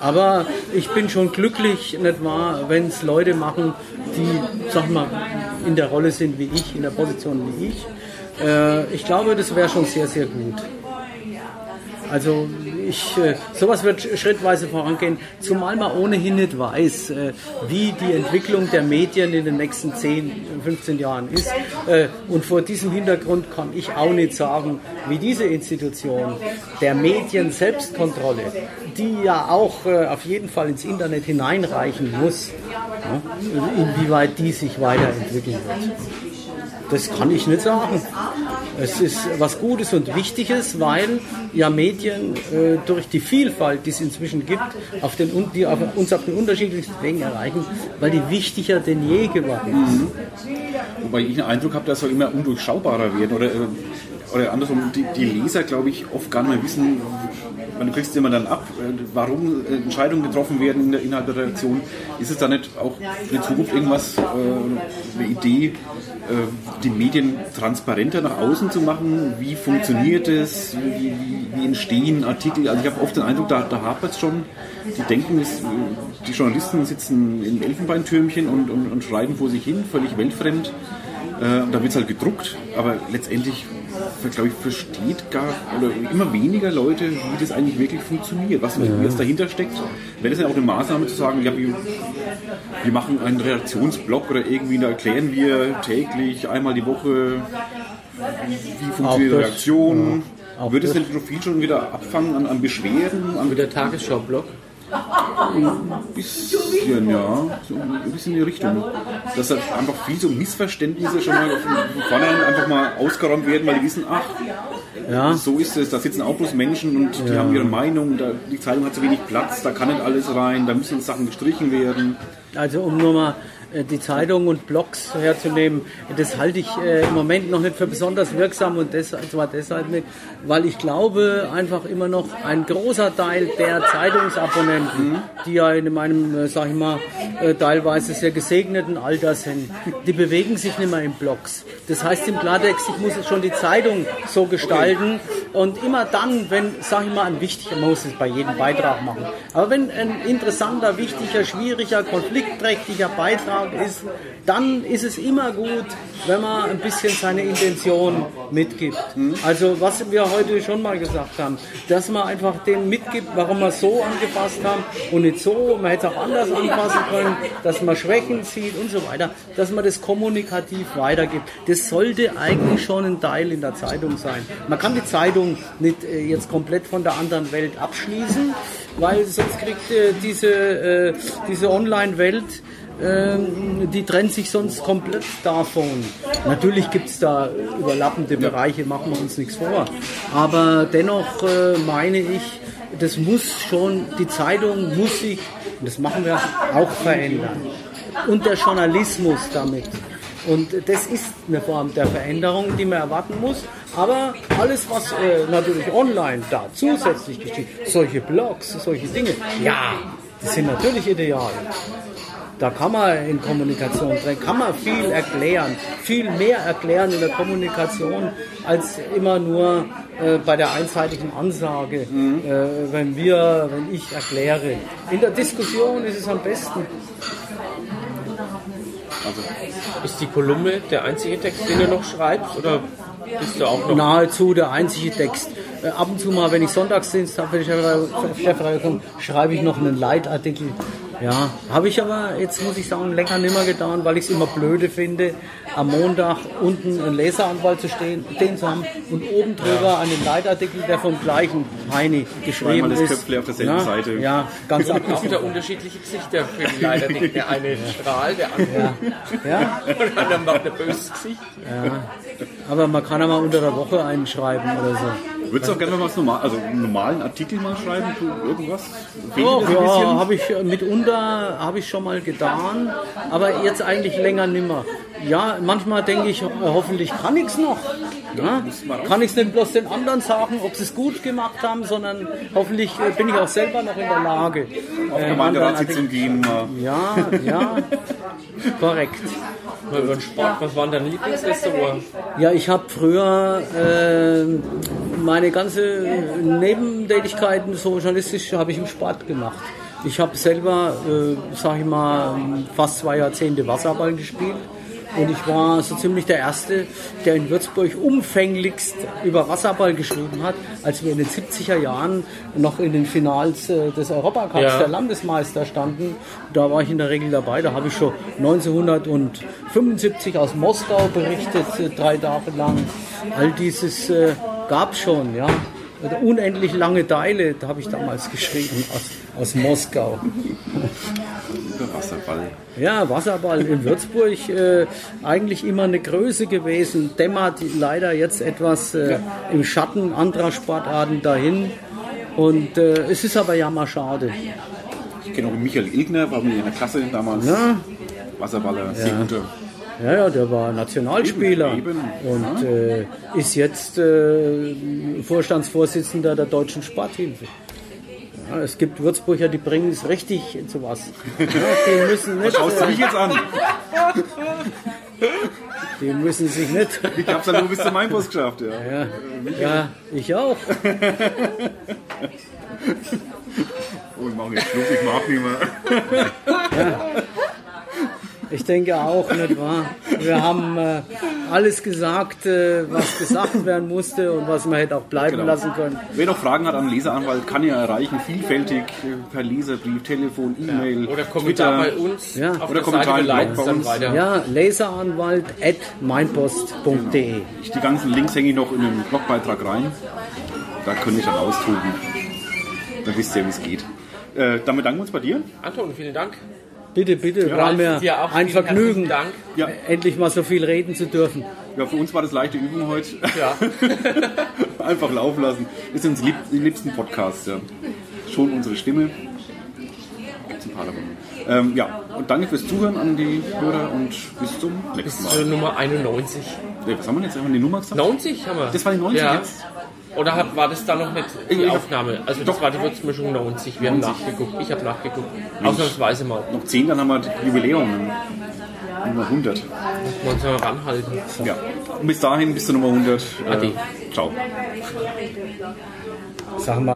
Aber ich bin schon glücklich, nicht wahr, wenn es Leute machen, die, sag mal, in der Rolle sind wie ich, in der Position wie ich. Ich glaube, das wäre schon sehr, sehr gut. Also ich, äh, sowas wird schrittweise vorangehen, zumal man ohnehin nicht weiß, äh, wie die Entwicklung der Medien in den nächsten 10, 15 Jahren ist. Äh, und vor diesem Hintergrund kann ich auch nicht sagen, wie diese Institution der Medien-Selbstkontrolle, die ja auch auf jeden Fall ins Internet hineinreichen muss, inwieweit die sich weiterentwickeln wird. Das kann ich nicht sagen. Es ist was Gutes und Wichtiges, weil ja Medien äh, durch die Vielfalt, die es inzwischen gibt, auf den, die auf, uns auf den unterschiedlichsten Wegen erreichen, weil die wichtiger denn je geworden sind. Wobei ich den Eindruck habe, dass sie immer undurchschaubarer werden. Oder, äh, oder andersrum, die, die Leser, glaube ich, oft gar nicht mehr wissen, man, kriegst immer dann ab, äh, warum äh, Entscheidungen getroffen werden in innerhalb der Redaktion. Ist es da nicht auch die Zukunft irgendwas, äh, eine Idee, die Medien transparenter nach außen zu machen? Wie funktioniert es? Wie, wie, entstehen Artikel? Also ich habe oft den Eindruck, da, da hapert es schon. Die denken, die Journalisten sitzen in Elfenbeintürmchen und, und, und schreiben vor sich hin, völlig weltfremd. Äh, und da wird es halt gedruckt, aber letztendlich, glaube ich, versteht gar oder immer weniger Leute, wie das eigentlich wirklich funktioniert, was, was dahinter steckt. Wäre das ja auch eine Maßnahme zu sagen, ja, wir, wir machen einen Redaktionsblock oder irgendwie, da erklären wir täglich, einmal die Woche, wie funktioniert die das, Redaktion. ja, Würde es das. den Profil schon wieder abfangen an, an Beschwerden, an Mit der Tagesschau-Blog. Bisschen, ja, so ein bisschen in die Richtung. Dass halt einfach viel so Missverständnisse schon mal von vornherein einfach mal ausgeräumt werden, weil die wissen, ach, Ja. so ist es, da sitzen auch bloß Menschen und die haben ihre Meinung, da, die Zeitung hat zu wenig Platz, da kann nicht alles rein, da müssen Sachen gestrichen werden. Also um nur mal äh, die Zeitung und Blogs herzunehmen, das halte ich äh, im Moment noch nicht für besonders wirksam und das, zwar deshalb nicht, weil ich glaube einfach immer noch ein großer Teil der Zeitungsabonnenten, die ja in meinem, äh, sag ich mal, teilweise sehr gesegneten Alter sind, die bewegen sich nicht mehr in Blogs. Das heißt im Klartext, ich muss schon die Zeitung so gestalten und immer dann, wenn, sag ich mal, ein wichtiger, man muss es bei jedem Beitrag machen, aber wenn ein interessanter, wichtiger, schwieriger, konfliktträchtiger Beitrag ist, dann ist es immer gut, wenn man ein bisschen seine Intention mitgibt. Also was wir heute schon mal gesagt haben, dass man einfach den mitgibt, warum wir so angepasst haben und nicht so, man hätte es auch anders anpassen können, dass man Schwächen sieht und so weiter, dass man das kommunikativ weitergibt. Das sollte eigentlich schon ein Teil in der Zeitung sein. Man kann die Zeitung nicht äh, jetzt komplett von der anderen Welt abschließen, weil sonst kriegt äh, diese, äh, diese Online-Welt ähm, die trennt sich sonst komplett davon. Natürlich gibt es da überlappende Bereiche, machen wir uns nichts vor. Aber dennoch äh, meine ich, das muss schon, die Zeitung muss sich, und das machen wir auch verändern. und der Journalismus damit. Und das ist eine Form der Veränderung, die man erwarten muss. Aber alles, was äh, natürlich online da zusätzlich geschieht, solche Blogs, solche Dinge, ja, die sind natürlich ideal. Da kann man in Kommunikation drin, kann man viel erklären, viel mehr erklären in der Kommunikation als immer nur äh, bei der einseitigen Ansage, äh, wenn wir, wenn ich erkläre. In der Diskussion ist es am besten. Also ist die Kolumne der einzige Text, den du noch schreibst, oder bist du auch noch? Nahezu der einzige Text. Äh, ab und zu mal, wenn ich Sonntagsdienst habe, wenn ich Chefredakteur komme, schreibe ich noch einen Leitartikel ja, habe ich aber jetzt, muss ich sagen, länger nicht mehr getan, weil ich es immer blöde finde, am Montag unten einen Leseranwalt zu stehen, den zu haben und oben drüber ja. einen Leitartikel, der vom gleichen Heini geschrieben das ist. Köpfle auf derselben ja, Seite. Ja, ganz ab. auch wieder unterschiedliche Gesichter für den Leitartikel. Der eine strahlt, der andere. Ja. ja. Und der andere macht ein böses Gesicht. Ja. Aber man kann ja mal unter der Woche einen schreiben oder so. Würdest du auch gerne mal was normal, also einen normalen Artikel mal schreiben, irgendwas? Oh, ja, habe ich mitunter habe ich schon mal getan, aber jetzt eigentlich länger nimmer. Ja, manchmal denke ich, hoffentlich kann ich es noch. Ja? Kann ich es nicht bloß den anderen sagen, ob sie es gut gemacht haben, sondern hoffentlich äh, bin ich auch selber noch in der Lage. Auf äh, Gemeinderatssitzung gehen. Ja, ja, korrekt. Mal über den Sport, was waren deine Lieblingsrestaurant? Ja, ich habe früher äh, meine ganze Nebentätigkeiten, so journalistisch, habe ich im Sport gemacht. Ich habe selber, äh, sag ich mal, fast zwei Jahrzehnte Wasserball gespielt und ich war so ziemlich der Erste, der in Würzburg umfänglichst über Wasserball geschrieben hat, als wir in den 70er Jahren noch in den Finals äh, des Europacups ja. der Landesmeister standen. Da war ich in der Regel dabei. Da habe ich schon 1975 aus Moskau berichtet, äh, drei Tage lang. All dieses äh, gab es schon, ja. Unendlich lange Teile, da habe ich damals geschrieben aus, aus Moskau. Wasserball. Ja, Wasserball in Würzburg äh, eigentlich immer eine Größe gewesen, dämmert leider jetzt etwas äh, im Schatten anderer Sportarten dahin. Und äh, es ist aber ja mal schade. Ich kenne auch Michael Ilgner, war mir in der Klasse damals. Ja. Wasserballer, sehr ja. guter. Ja, ja, der war Nationalspieler eben, eben. und äh, ist jetzt äh, Vorstandsvorsitzender der Deutschen Sporthilfe. Es gibt Würzburger, die bringen es richtig zu was. Die müssen nicht. Was schaust du mich jetzt an? Die müssen sich nicht. Ich hab's ja nur bis zum Mainbus geschafft, ja. Ja, ja ich auch. Oh, ich mache jetzt Schluss, ich mag nicht mehr. Ja. Ich denke auch, nicht wahr? Wir haben äh, alles gesagt, äh, was gesagt werden musste und was man hätte auch bleiben genau. lassen können. Wer noch Fragen hat an Leseranwalt, kann ja erreichen, vielfältig äh, per Leserbrief, Telefon, E-Mail, ja. oder Kommentar bei uns. Ja. Auf oder Kommentar bei uns. Weiter. Ja, leseranwalt at meinpost.de. Genau. Die ganzen Links hänge ich noch in den Blogbeitrag rein. Da könnt ihr dann austoben. Dann wisst ihr, wie es geht. Äh, damit danken wir uns bei dir. Anton, vielen Dank. Bitte, bitte, ja, war mir ein Vergnügen, ja. endlich mal so viel reden zu dürfen. Ja, für uns war das leichte Übung heute. Ja. Einfach laufen lassen. Ist uns lieb, liebsten Podcast, ja. Schon unsere Stimme. Gibt's ein paar davon. Ähm, ja, und danke fürs Zuhören an die Hörer und bis zum nächsten Mal. Bis zur Nummer 91. Ja, was haben wir jetzt? Haben wir die Nummer gesagt? 90 haben wir. Das war die 90 ja. jetzt? Oder hat, war das da noch nicht die Aufnahme? Also das war die Würzmischung 90. Wir 90. haben nachgeguckt. Ich habe nachgeguckt. Ausnahmsweise mal. Noch 10, dann haben wir Jubiläum. Nummer 100. Muss man uns mal ranhalten. Ja. Und bis dahin, bis zur Nummer 100. Ade. Äh, ciao. Sag mal.